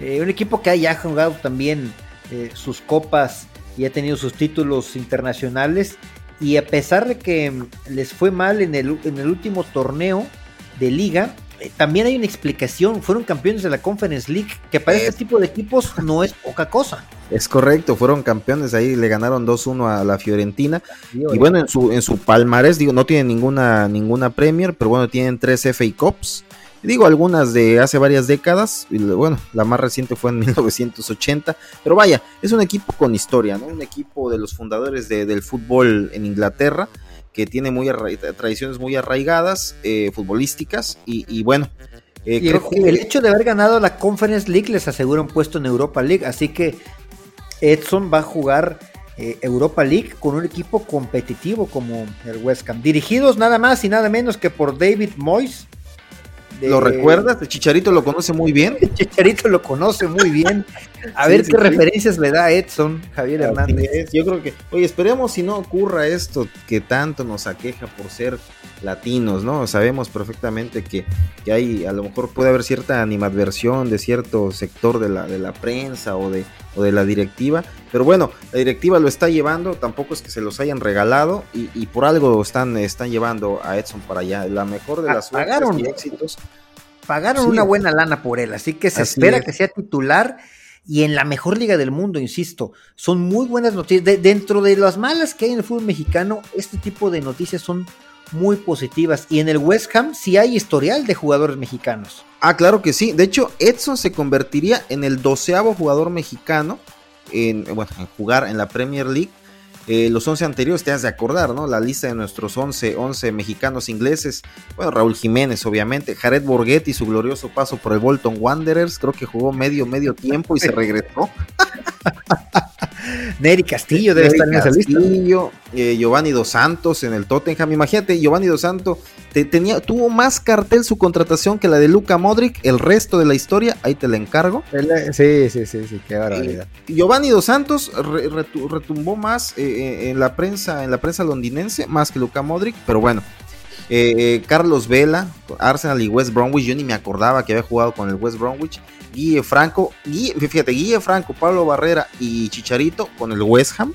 Eh, un equipo que haya jugado también eh, sus copas y ha tenido sus títulos internacionales. Y a pesar de que les fue mal en el, en el último torneo de liga, eh, también hay una explicación. Fueron campeones de la Conference League, que para este tipo de equipos no es poca cosa. Es correcto, fueron campeones ahí, le ganaron 2-1 a la Fiorentina. y bueno, en su, en su palmarés, digo, no tienen ninguna, ninguna Premier, pero bueno, tienen tres FA Cups Digo algunas de hace varias décadas, y bueno, la más reciente fue en 1980, pero vaya, es un equipo con historia, ¿no? Un equipo de los fundadores del fútbol en Inglaterra, que tiene muy tradiciones muy arraigadas, eh, futbolísticas, y, bueno. Eh, el, hecho de haber ganado la Conference League les asegura un puesto en Europa League, así que Edson va a jugar eh, Europa League con un equipo competitivo como el West Ham, dirigidos nada más y nada menos que por David Moyes, ¿Lo recuerdas? El Chicharito lo conoce muy bien. El Chicharito lo conoce muy bien. A ver qué referencias le da Edson, Javier Hernández. Yo creo que, oye, esperemos si no ocurra esto que tanto nos aqueja por ser latinos, ¿no? Sabemos perfectamente que, hay, a lo mejor puede haber cierta animadversión de cierto sector de la, de la prensa o de, o de la directiva, pero bueno, la directiva lo está llevando, tampoco es que se los hayan regalado y, por algo están, están llevando a Edson para allá. La mejor de las pagaron, y éxitos. Pagaron una buena lana por él, así que se espera que sea titular y en la mejor liga del mundo, insisto. Son muy buenas noticias. dentro de las malas que hay en el fútbol mexicano, este tipo de noticias son muy positivas. Y en el West Ham sí hay historial de jugadores mexicanos. Ah, claro que sí. De hecho, Edson se convertiría en el doceavo jugador mexicano en, jugar en la Premier League. Eh, los 11 anteriores te has de acordar, ¿no? La lista de nuestros 11, 11 mexicanos ingleses. Bueno, Raúl Jiménez, obviamente. Jared Borghetti, su glorioso paso por el Bolton Wanderers. Creo que jugó medio, medio tiempo y se regresó. Neri Castillo debe estar en esa lista. Eh, Giovanni Dos Santos en el Tottenham. Imagínate, Giovanni Dos Santos tenía, tuvo más cartel su contratación que la de Luca Modric. El resto de la historia, ahí te la encargo. Sí, sí, sí, sí, qué barbaridad. Eh, Giovanni Dos Santos retumbó más eh, en la prensa, en la prensa londinense, más que Luca Modric, pero bueno. Carlos Vela, Arsenal y West Bromwich, yo ni me acordaba que había jugado con el West Bromwich. Guille Franco, fíjate, Guille Franco, Pablo Barrera y Chicharito con el West Ham.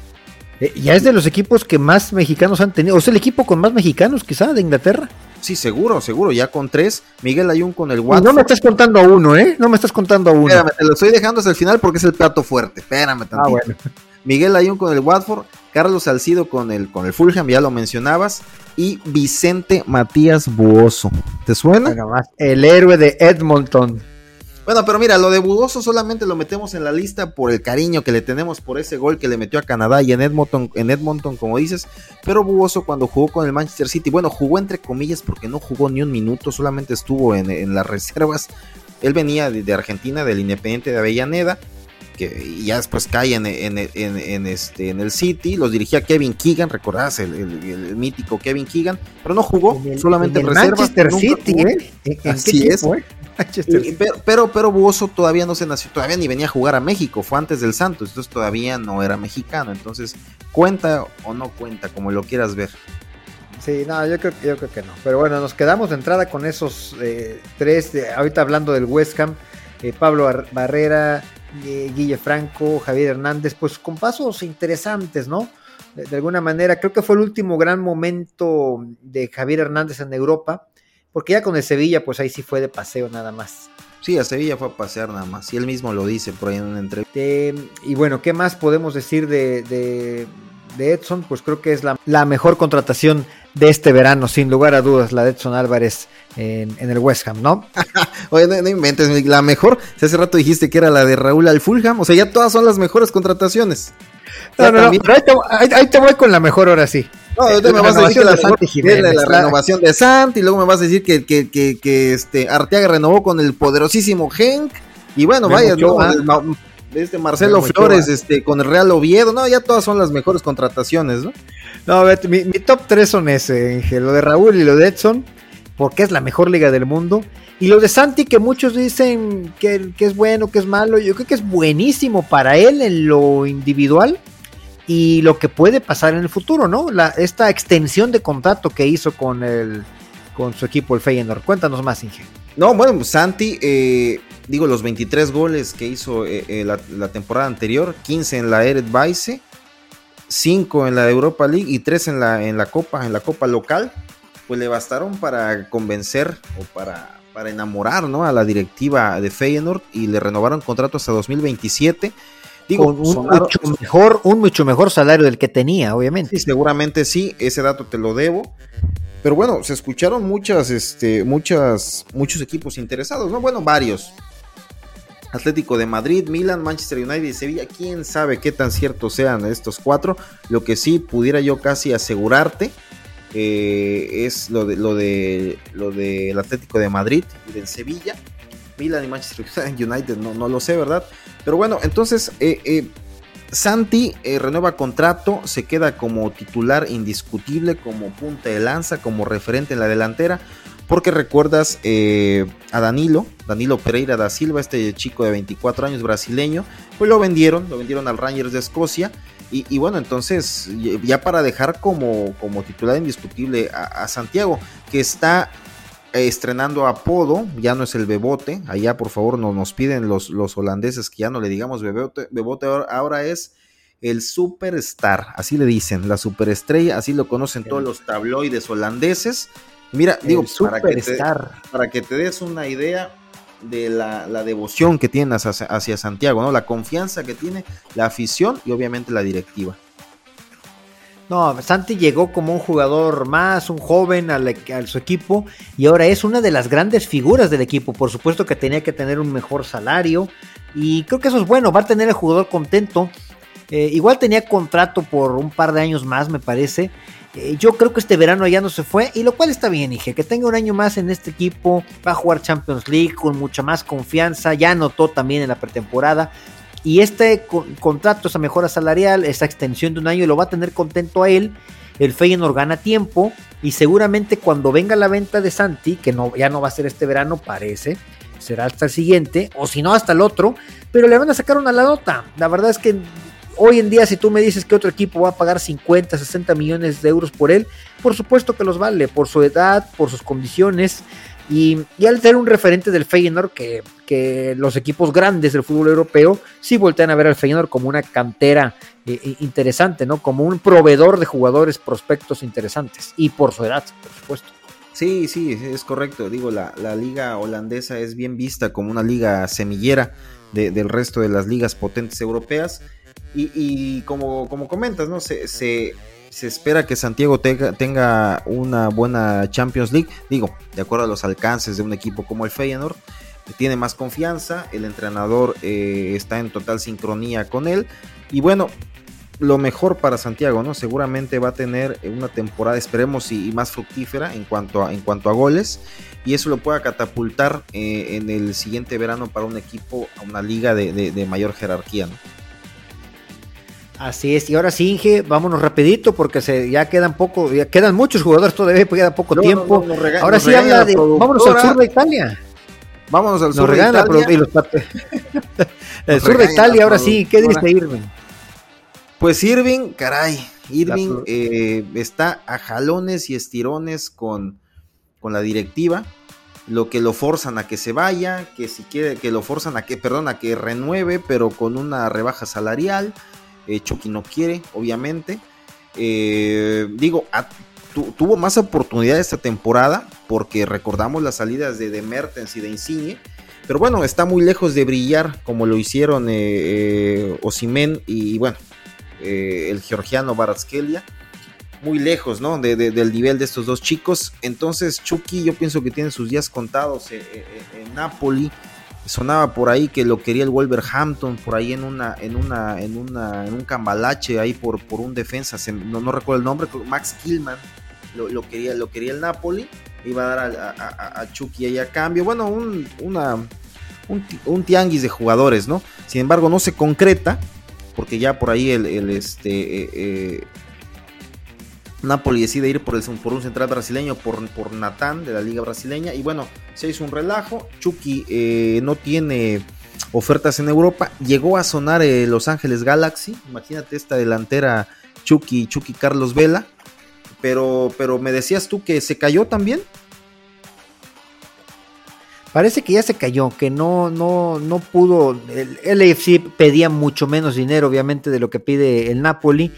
Eh, ya es de los equipos que más mexicanos han tenido, o es el equipo con más mexicanos quizá de Inglaterra. Sí, seguro, seguro, ya con tres. Miguel Ayun con el Watford. No me estás contando a uno, ¿eh? No me estás contando a uno. Espérame, te lo estoy dejando hasta el final porque es el plato fuerte. Espérame tantito. Ah, bueno. Miguel Ayun con el Watford, Carlos Salcido con el, con el Fulham, ya lo mencionabas, y Vicente Matías Buoso. ¿Te suena? El héroe de Edmonton. Bueno, pero mira, lo de Budoso solamente lo metemos en la lista por el cariño que le tenemos por ese gol que le metió a Canadá y en Edmonton, en Edmonton, como dices. Pero Budoso cuando jugó con el Manchester City, bueno, jugó entre comillas porque no jugó ni un minuto, solamente estuvo en, las reservas. Él venía de, Argentina, del Independiente de Avellaneda, que ya después cae en, este, en el City, los dirigía Kevin Keegan, recordás el, mítico Kevin Keegan, pero no jugó, solamente en, reservas. Manchester City, ¿eh? Así es. Eh? pero, pero, Buoso todavía no se nació, todavía ni venía a jugar a México, fue antes del Santos, entonces todavía no era mexicano. Entonces, ¿cuenta o no cuenta, como lo quieras ver? Sí, no, yo creo, yo creo que no. Pero bueno, nos quedamos de entrada con esos eh, tres. ahorita hablando del West Ham, eh, Pablo Barrera, eh, Guille Franco, Javier Hernández, pues con pasos interesantes, ¿no? de alguna manera, creo que fue el último gran momento de Javier Hernández en Europa porque ya con el Sevilla, pues ahí sí fue de paseo nada más. Sí, a Sevilla fue a pasear nada más. Y él mismo lo dice por ahí en una entrevista. y bueno, ¿qué más podemos decir de, de Edson, pues creo que es la, la, mejor contratación de este verano, sin lugar a dudas, la de Edson Álvarez en, en el West Ham, ¿no? Oye, no, no, inventes, la mejor, si hace rato dijiste que era la de Raúl al Fulham, o sea, ya todas son las mejores contrataciones. No, no, no, ahí, te, ahí, ahí, te, voy con la mejor ahora sí. No, me vas a decir que la, mejor, Jiménez, la, la, renovación de Santi, y luego me vas a decir que, que, que, que este Arteaga renovó con el poderosísimo Genk, y bueno, me vaya, ¿no? Este Marcelo Flores, este, con el Real Oviedo, no, ya todas son las mejores contrataciones, ¿no? No, mi, mi top 3 son ese, lo de Raúl y lo de Edson, porque es la mejor liga del mundo. Y lo de Santi, que muchos dicen que, que, es bueno, que es malo, yo creo que es buenísimo para él en lo individual y lo que puede pasar en el futuro, ¿no? La, esta extensión de contrato que hizo con, el, con su equipo, el Feyenoord. Cuéntanos más, Inge. No, bueno, Santi, eh, digo, los 23 goles que hizo eh, eh, la, la, temporada anterior, 15 en la Eredivisie, 5 en la Europa League y 3 en la, en la Copa, en la Copa local, pues le bastaron para convencer o para, para enamorar ¿no? a la directiva de Feyenoord y le renovaron contrato hasta 2027. Digo, Con un, sonaron, mucho mejor, un mucho mejor salario del que tenía, obviamente. Sí, seguramente sí, ese dato te lo debo. Pero bueno, se escucharon muchas, este, muchas, muchos equipos interesados, ¿no? Bueno, varios. Atlético de Madrid, Milan, Manchester United y Sevilla. Quién sabe qué tan ciertos sean estos cuatro. Lo que sí pudiera yo casi asegurarte eh, es lo de lo de lo del Atlético de Madrid y del Sevilla. Milan y Manchester United no, no lo sé, ¿verdad? Pero bueno, entonces eh, eh, Santi eh, renueva contrato, se queda como titular indiscutible, como punta de lanza, como referente en la delantera. Porque recuerdas eh, a Danilo, Danilo Pereira da Silva, este chico de 24 años brasileño, pues lo vendieron, lo vendieron al Rangers de Escocia. Y, bueno, entonces ya para dejar como, como titular indiscutible a Santiago, que está estrenando apodo, ya no es el Bebote, allá por favor no nos piden los, los holandeses que ya no le digamos Bebote, Bebote ahora, ahora es el superstar, así le dicen, la superestrella, así lo conocen todos los tabloides holandeses. Mira, el digo, para que, te, para que, te, des una idea de la, la devoción que tienes hacia, hacia, Santiago, ¿no? La confianza que tiene la afición y obviamente la directiva. No, Santi llegó como un jugador más, un joven al, al, su equipo y ahora es una de las grandes figuras del equipo. Por supuesto que tenía que tener un mejor salario y creo que eso es bueno, va a tener el jugador contento. Eh, igual tenía contrato por un par de años más, me parece. Eh, yo creo que este verano ya no se fue y lo cual está bien, dije, que tenga un año más en este equipo, va a jugar Champions League con mucha más confianza, ya anotó también en la pretemporada. Y este con, contrato, esa mejora salarial, esa extensión de un año, lo va a tener contento a él. El Feyenoord gana tiempo y seguramente cuando venga la venta de Santi, que no, ya no va a ser este verano, parece, será hasta el siguiente, o si no hasta el otro, pero le van a sacar una la nota. La verdad es que hoy en día si tú me dices que otro equipo va a pagar 50, 60 millones de euros por él, por supuesto que los vale, por su edad, por sus condiciones, y, y, al ser un referente del Feyenoord, que, que, los equipos grandes del fútbol europeo sí voltean a ver al Feyenoord como una cantera eh, interesante, ¿no? Como un proveedor de jugadores prospectos interesantes. Y por su edad, por supuesto. Sí, sí, es correcto. Digo, la, la liga holandesa es bien vista como una liga semillera de, del resto de las ligas potentes europeas. Y, y como, como comentas, ¿no? Se, se se espera que Santiago tenga, una buena Champions League. Digo, de acuerdo a los alcances de un equipo como el Feyenoord, tiene más confianza. El entrenador eh, está en total sincronía con él. Y bueno, lo mejor para Santiago, ¿no? Seguramente va a tener una temporada, esperemos, y, y más fructífera en cuanto a, en cuanto a goles. Y eso lo pueda catapultar eh, en el siguiente verano para un equipo, a una liga de, de, de mayor jerarquía, ¿no? Así es, y ahora sí, Inge, vámonos rapidito porque se, ya quedan poco, ya quedan muchos jugadores todavía, queda poco no, tiempo. No, no, rega, ahora sí habla de, vámonos al sur de Italia. Vámonos al sur de Italia. y los el sur de Italia, ahora sí, ¿qué dice Irving? Pues Irving, caray, Irving eh, está a jalones y estirones con, con la directiva, lo que lo forzan a que se vaya, que si quiere, que lo forzan a que, perdón, a que renueve, pero con una rebaja salarial eh, Chucky no quiere, obviamente. Eh, digo, a, tu, tuvo más oportunidad esta temporada porque recordamos las salidas de, de Mertens y de Insigne. Pero bueno, está muy lejos de brillar como lo hicieron eh, eh Osimen y bueno, eh, el georgiano Baratskelia. Muy lejos, ¿no? del nivel de estos dos chicos. Entonces, Chucky, yo pienso que tiene sus días contados en, en Napoli sonaba por ahí que lo quería el Wolverhampton por ahí en una en una en una en un cambalache ahí por, por un defensa no, no recuerdo el nombre Max Killman lo, quería lo quería el Napoli iba a dar a, Chucky ahí a cambio bueno un una un, tianguis de jugadores no sin embargo no se concreta porque ya por ahí el, este eh, eh, Napoli decide ir por, el, por un central brasileño, por, por Natán de la liga brasileña. Y bueno, se hizo un relajo. Chucky eh, no tiene ofertas en Europa. Llegó a sonar Los Ángeles Galaxy. Imagínate esta delantera Chucky, Chucky Carlos Vela. Pero, pero me decías tú que se cayó también. Parece que ya se cayó, que no, no, no pudo. El LAFC pedía mucho menos dinero, obviamente, de lo que pide el Napoli.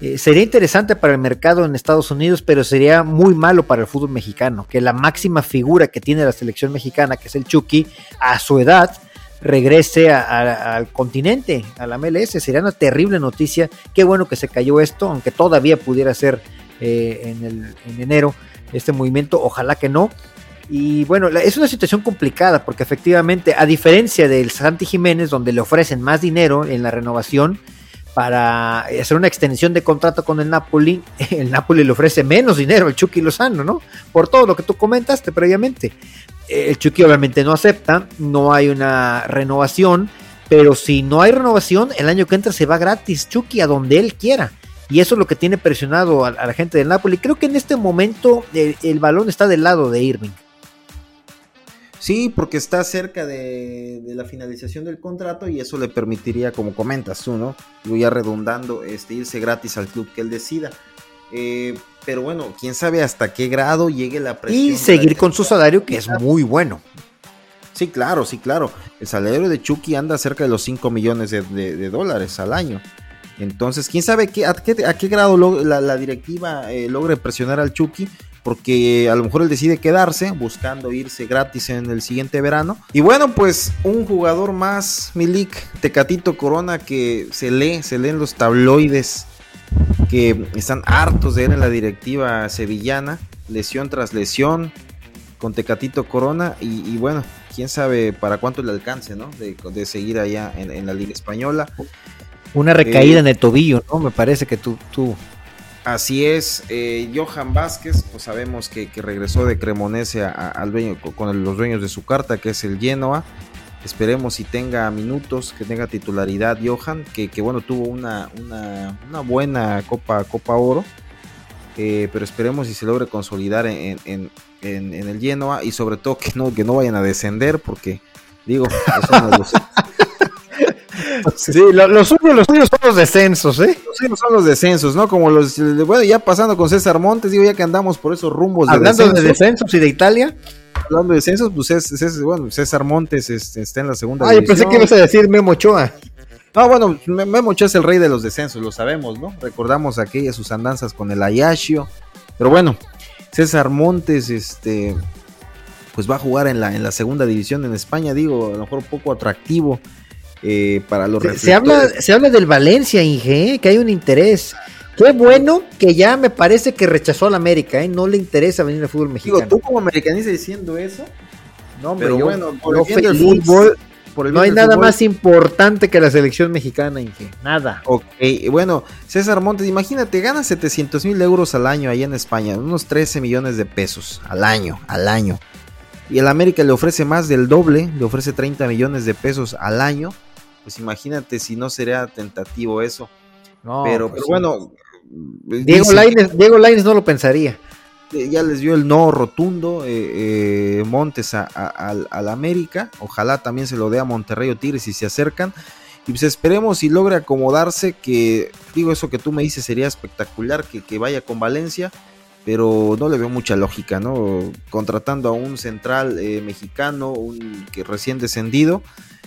Eh, sería interesante para el mercado en Estados Unidos, pero sería muy malo para el fútbol mexicano, que la máxima figura que tiene la selección mexicana, que es el Chucky, a su edad, regrese al continente, a la MLS. Sería una terrible noticia. Qué bueno que se cayó esto, aunque todavía pudiera ser eh, en, en enero este movimiento, ojalá que no. Y bueno, es una situación complicada porque efectivamente, a diferencia del Santi Jiménez, donde le ofrecen más dinero en la renovación, para hacer una extensión de contrato con el Napoli, el Napoli le ofrece menos dinero al Chucky Lozano, ¿no? Por todo lo que tú comentaste previamente. El Chucky obviamente no acepta, no hay una renovación, pero si no hay renovación, el año que entra se va gratis Chucky a donde él quiera. Y eso es lo que tiene presionado a, la gente del Napoli. Creo que en este momento el, el balón está del lado de Irving. Sí, porque está cerca de, la finalización del contrato y eso le permitiría, como comentas tú, ¿no? Yo ya redundando, este, irse gratis al club que él decida. Eh, pero bueno, quién sabe hasta qué grado llegue la presión. Y seguir con su salario, que es muy bueno. Sí, claro, sí, claro. El salario de Chucky anda cerca de los 5 millones de, dólares al año. Entonces, quién sabe qué, a, qué, grado la, directiva eh, logre presionar al Chucky porque a lo mejor él decide quedarse buscando irse gratis en el siguiente verano. Y bueno, pues un jugador más, Milik, Tecatito Corona, que se lee, se leen los tabloides que están hartos de él en la directiva sevillana, lesión tras lesión con Tecatito Corona y, bueno, quién sabe para cuánto le alcance, ¿no? De, seguir allá en, la liga española. Una recaída eh, en el tobillo, ¿no? Me parece que tú, tú Así es, eh, Johan Vázquez, pues sabemos que, regresó de Cremonese al dueño, con los dueños de su carta, que es el Genoa. Esperemos si tenga minutos, que tenga titularidad Johan, que, bueno, tuvo una, una, buena Copa, Copa Oro, eh, pero esperemos si se logre consolidar en, en, el Genoa y sobre todo que no, que no vayan a descender, porque digo, eso no Sí, los suyos, los son los descensos, ¿eh? Los suyos son los descensos, ¿no? Como los, bueno, ya pasando con César Montes, digo, ya que andamos por esos rumbos de Hablando de descensos y de Italia. Hablando de descensos, pues es, bueno, César Montes está en la segunda Ay, pensé que ibas a decir Memo Ochoa. No, bueno, Memo Ochoa es el rey de los descensos, lo sabemos, ¿no? Recordamos aquellas sus andanzas con el Ayashio. Pero bueno, César Montes, este, pues va a jugar en la, en la segunda división en España, digo, a lo mejor poco atractivo eh, para los se, se, habla, se habla del Valencia, Inge, ¿eh? que hay un interés. Qué bueno que ya me parece que rechazó al América, ¿eh? no le interesa venir al fútbol mexicano. Digo, tú como americanista diciendo eso. No, pero bueno, por el fútbol, no hay nada más importante que la selección mexicana, Inge. Nada. Ok, bueno, César Montes, imagínate, gana 700 mil euros al año ahí en España, unos 13 millones de pesos al año, al año. Y el América le ofrece más del doble, le ofrece 30 millones de pesos al año pues imagínate si no sería tentativo eso. pero, pues bueno. Diego Laines, Diego no lo pensaría. Eh, ya les dio el no rotundo eh, eh, Montes al América. Ojalá también se lo dé a Monterrey o Tigres si se acercan. Y pues esperemos si logra acomodarse. Que digo, eso que tú me dices sería espectacular que, que vaya con Valencia pero no le veo mucha lógica, ¿no? Contratando a un central mexicano, un que recién descendido,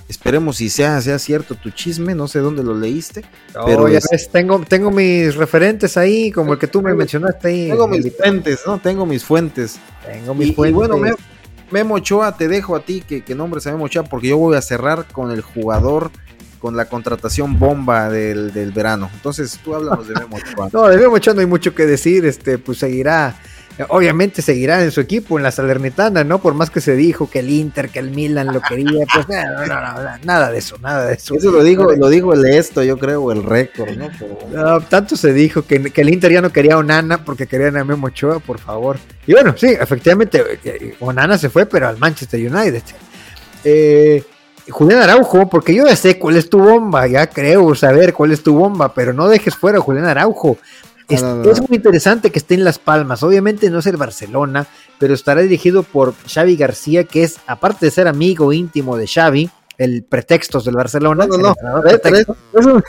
Esperemos si sea, sea cierto tu chisme, no sé dónde lo leíste. pero ya ves, tengo, tengo mis referentes ahí, como el que tú me mencionaste ahí. Tengo mis fuentes, ¿no? Tengo mis fuentes. Tengo mis fuentes. Y bueno, Memo Ochoa, te dejo a ti que, que nombres a Memo Ochoa, porque yo voy a cerrar con el jugador con la contratación bomba del, del verano. Entonces, tú háblanos de Memo Ochoa. No, de Memo Ochoa no hay mucho que decir, este, pues seguirá obviamente seguirá en su equipo, en la Salernitana, ¿no? Por más que se dijo que el Inter, que el Milan lo quería, pues nada de eso, nada de eso. Eso lo dijo, lo dijo el esto, yo creo, el récord, ¿no? tanto se dijo que, el Inter ya no quería a Onana porque querían a Memo Ochoa, por favor. Y bueno, sí, efectivamente, eh, eh, Onana se fue, pero al Manchester United. Eh, Julián Araujo, porque yo ya sé cuál es tu bomba, ya creo saber cuál es tu bomba, pero no dejes fuera a Julián Araujo. Es, muy interesante que esté en Las Palmas. Obviamente no es el Barcelona, pero estará dirigido por Xavi García, que es, aparte de ser amigo íntimo de Xavi, el pretextos del Barcelona. No, no, no.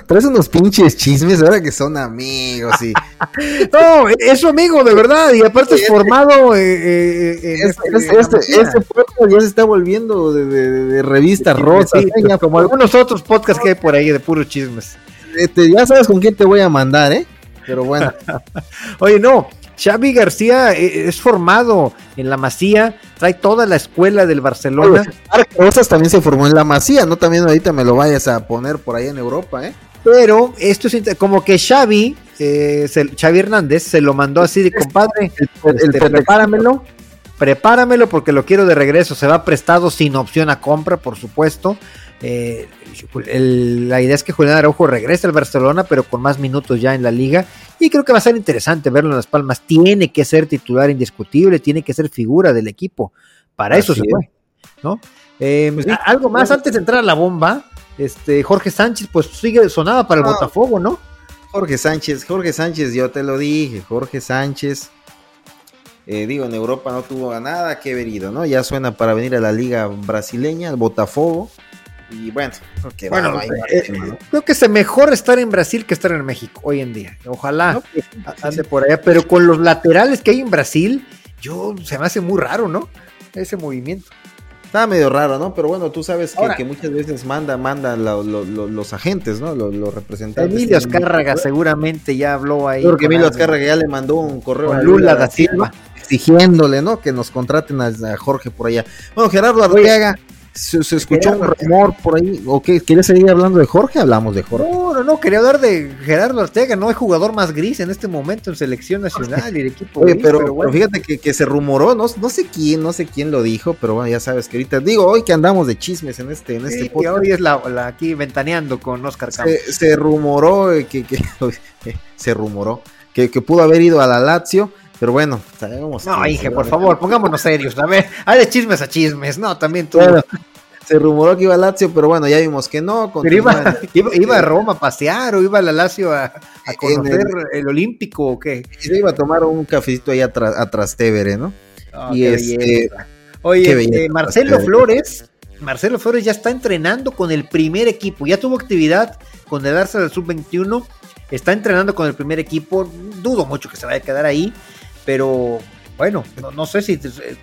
Traes, unos pinches chismes ahora que son amigos y. no, es su amigo de verdad y aparte es formado. Eh, eh, este, este, este podcast ya se está volviendo de, revista rosa. como algunos otros podcasts que hay por ahí de puros chismes. Este, ya sabes con quién te voy a mandar, ¿eh? Pero bueno. Oye, no, Xavi García eh, es formado en la Masía, trae toda la escuela del Barcelona. Rosas también se formó en la Masía, no también ahorita me lo vayas a poner por ahí en Europa, ¿eh? Pero esto es como que Xavi, eh, Xavi Hernández, se lo mandó así de compadre, el, este, prepáramelo, prepáramelo porque lo quiero de regreso, se va prestado sin opción a compra, por supuesto. Eh, la idea es que Julián Araujo regrese al Barcelona, pero con más minutos ya en la liga. Y creo que va a ser interesante verlo en Las Palmas. Tiene que ser titular indiscutible, tiene que ser figura del equipo. Para eso se fue. ¿no? Eh, pues algo más antes de entrar a la bomba. Este, Jorge Sánchez, pues sigue sonaba para el Botafogo, ¿no? Jorge Sánchez, Jorge Sánchez, yo te lo dije, Jorge Sánchez. Eh, digo, en Europa no tuvo nada que ver ido, ¿no? Ya suena para venir a la liga brasileña, al Botafogo. Y bueno, bueno eh, creo que es mejor estar en Brasil que estar en México hoy en día. Ojalá pues, ande por allá, pero con los laterales que hay en Brasil, yo se me hace muy raro, ¿no? Ese movimiento. Está medio raro, ¿no? Pero bueno, tú sabes que, muchas veces manda, manda los agentes, ¿no? Los, representantes. Emilio Azcárraga seguramente ya habló ahí. Creo que Emilio Azcárraga ya le mandó un correo a Lula da Silva exigiéndole, ¿no? Que nos contraten a, Jorge por allá. Bueno, Gerardo Arteaga. Se, escuchó un rumor por ahí. ¿O qué? ¿Quieres seguir hablando de Jorge? Hablamos de Jorge. No, no, no. Quería hablar de Gerardo Ortega. No hay jugador más gris en este momento en selección nacional y el equipo. Oye, pero, fíjate que, se rumoró. No, no sé quién, no sé quién lo dijo. Pero bueno, ya sabes que ahorita. Digo, hoy que andamos de chismes en este, en este podcast. hoy es la, aquí ventaneando con Oscar Campos. Se, rumoró que, que se rumoró que, que pudo haber ido a la Lazio pero bueno, sabemos. No, hija, por favor, pongámonos serios. A ver, hay de chismes a chismes. No, también tú. se rumoró que iba a Lazio, pero bueno, ya vimos que no. iba, iba, a Roma a pasear o iba a la Lazio a, conocer el, Olímpico o qué. Se iba a tomar un cafecito ahí atrás, atrás Tevere, ¿no? Ah, y este, Oye, eh, Marcelo Flores, Marcelo Flores ya está entrenando con el primer equipo. Ya tuvo actividad con el Arsenal Sub-21. Está entrenando con el primer equipo. Dudo mucho que se vaya a quedar ahí pero bueno, no, sé si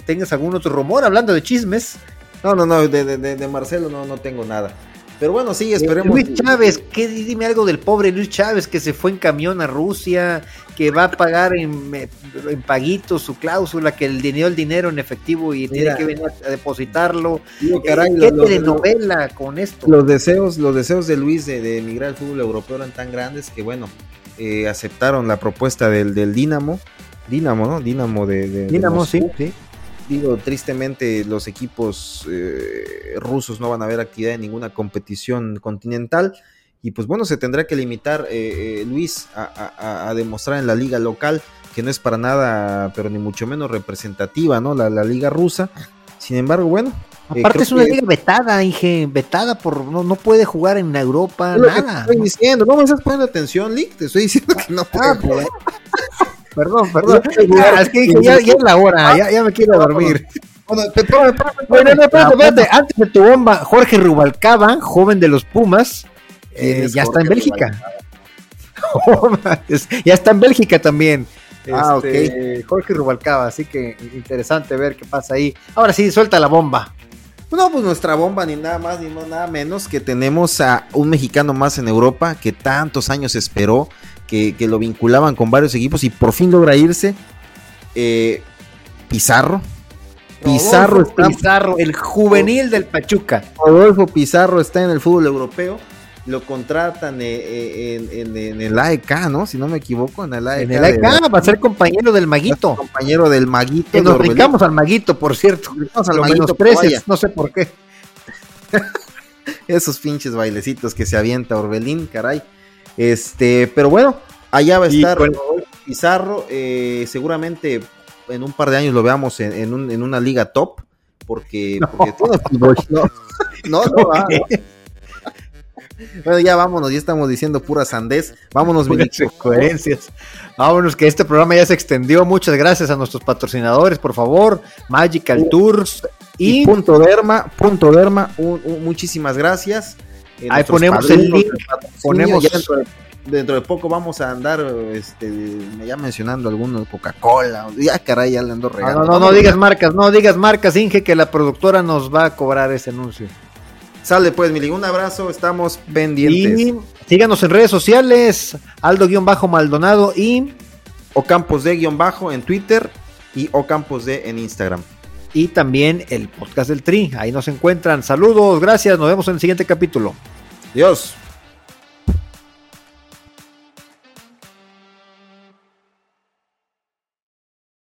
tengas algún otro rumor hablando de chismes. No, no, no, de, Marcelo no, no tengo nada. Pero bueno, sí, esperemos. Luis Chávez, ¿qué, dime algo del pobre Luis Chávez que se fue en camión a Rusia, que va a pagar en, en paguitos su cláusula, que le dio el dinero en efectivo y tiene que venir a depositarlo. caray, ¿Qué telenovela con esto? Los deseos, los deseos de Luis de, emigrar al fútbol europeo eran tan grandes que bueno, eh, aceptaron la propuesta del, del Dinamo Dinamo, ¿no? Dinamo de... Dinamo, sí, sí. Digo, tristemente los equipos eh, rusos no van a ver actividad en ninguna competición continental y pues bueno, se tendrá que limitar eh, eh, Luis a, demostrar en la liga local que no es para nada, pero ni mucho menos representativa, ¿no? La, liga rusa. Sin embargo, bueno. Aparte es una liga vetada, Inge, vetada por no, no puede jugar en Europa, nada. estoy diciendo, no me estás poniendo atención, Lick, te estoy diciendo que no puede jugar. Perdón, perdón. es que dije, ya, ya, es la hora, ya, ya me quiero dormir. Bueno, no, espérate, espérate. Antes de tu bomba, Jorge Rubalcaba, joven de los Pumas, eh, ya está en Bélgica. ya está en Bélgica también. Ah, este, Jorge Rubalcaba, así que interesante ver qué pasa ahí. Ahora sí, suelta la bomba. No, pues nuestra bomba, ni nada más, ni nada menos que tenemos a un mexicano más en Europa que tantos años esperó que, lo vinculaban con varios equipos y por fin logra irse. Eh, Pizarro. Pizarro está, Pizarro, el juvenil del Pachuca. Rodolfo Pizarro está en el fútbol europeo. lo contratan eh, eh, en, en, el AEK, ¿no? Si no me equivoco, en el AEK. En el AEK va a ser compañero del Maguito. Compañero del Maguito. Que nos brincamos al Maguito, por cierto. al Maguito no sé por qué. Esos pinches bailecitos que se avienta Orbelín, caray. Este, pero bueno, allá va a estar Pizarro. Eh, seguramente en un par de años lo veamos en, una liga top. Porque, no, no, no, Bueno, ya vámonos, ya estamos diciendo pura sandez. Vámonos, coherencias. Vámonos, que este programa ya se extendió. Muchas gracias a nuestros patrocinadores, por favor. Magical Tours y, Punto Derma. Punto Derma, muchísimas gracias. Eh, Ahí ponemos el link. Ponemos dentro de, poco vamos a andar este, ya mencionando algunos Coca-Cola. Ya caray, ya le ando regalando. No, no, no, digas marcas, no digas marcas, Inge, que la productora nos va a cobrar ese anuncio. Sale pues, Mili, un abrazo, estamos pendientes. Y síganos en redes sociales, Aldo-Maldonado y Ocampos de-bajo en Twitter y Ocampos de en Instagram. Y también el podcast del Tri, ahí nos encuentran. Saludos, gracias, nos vemos en el siguiente capítulo. Adiós.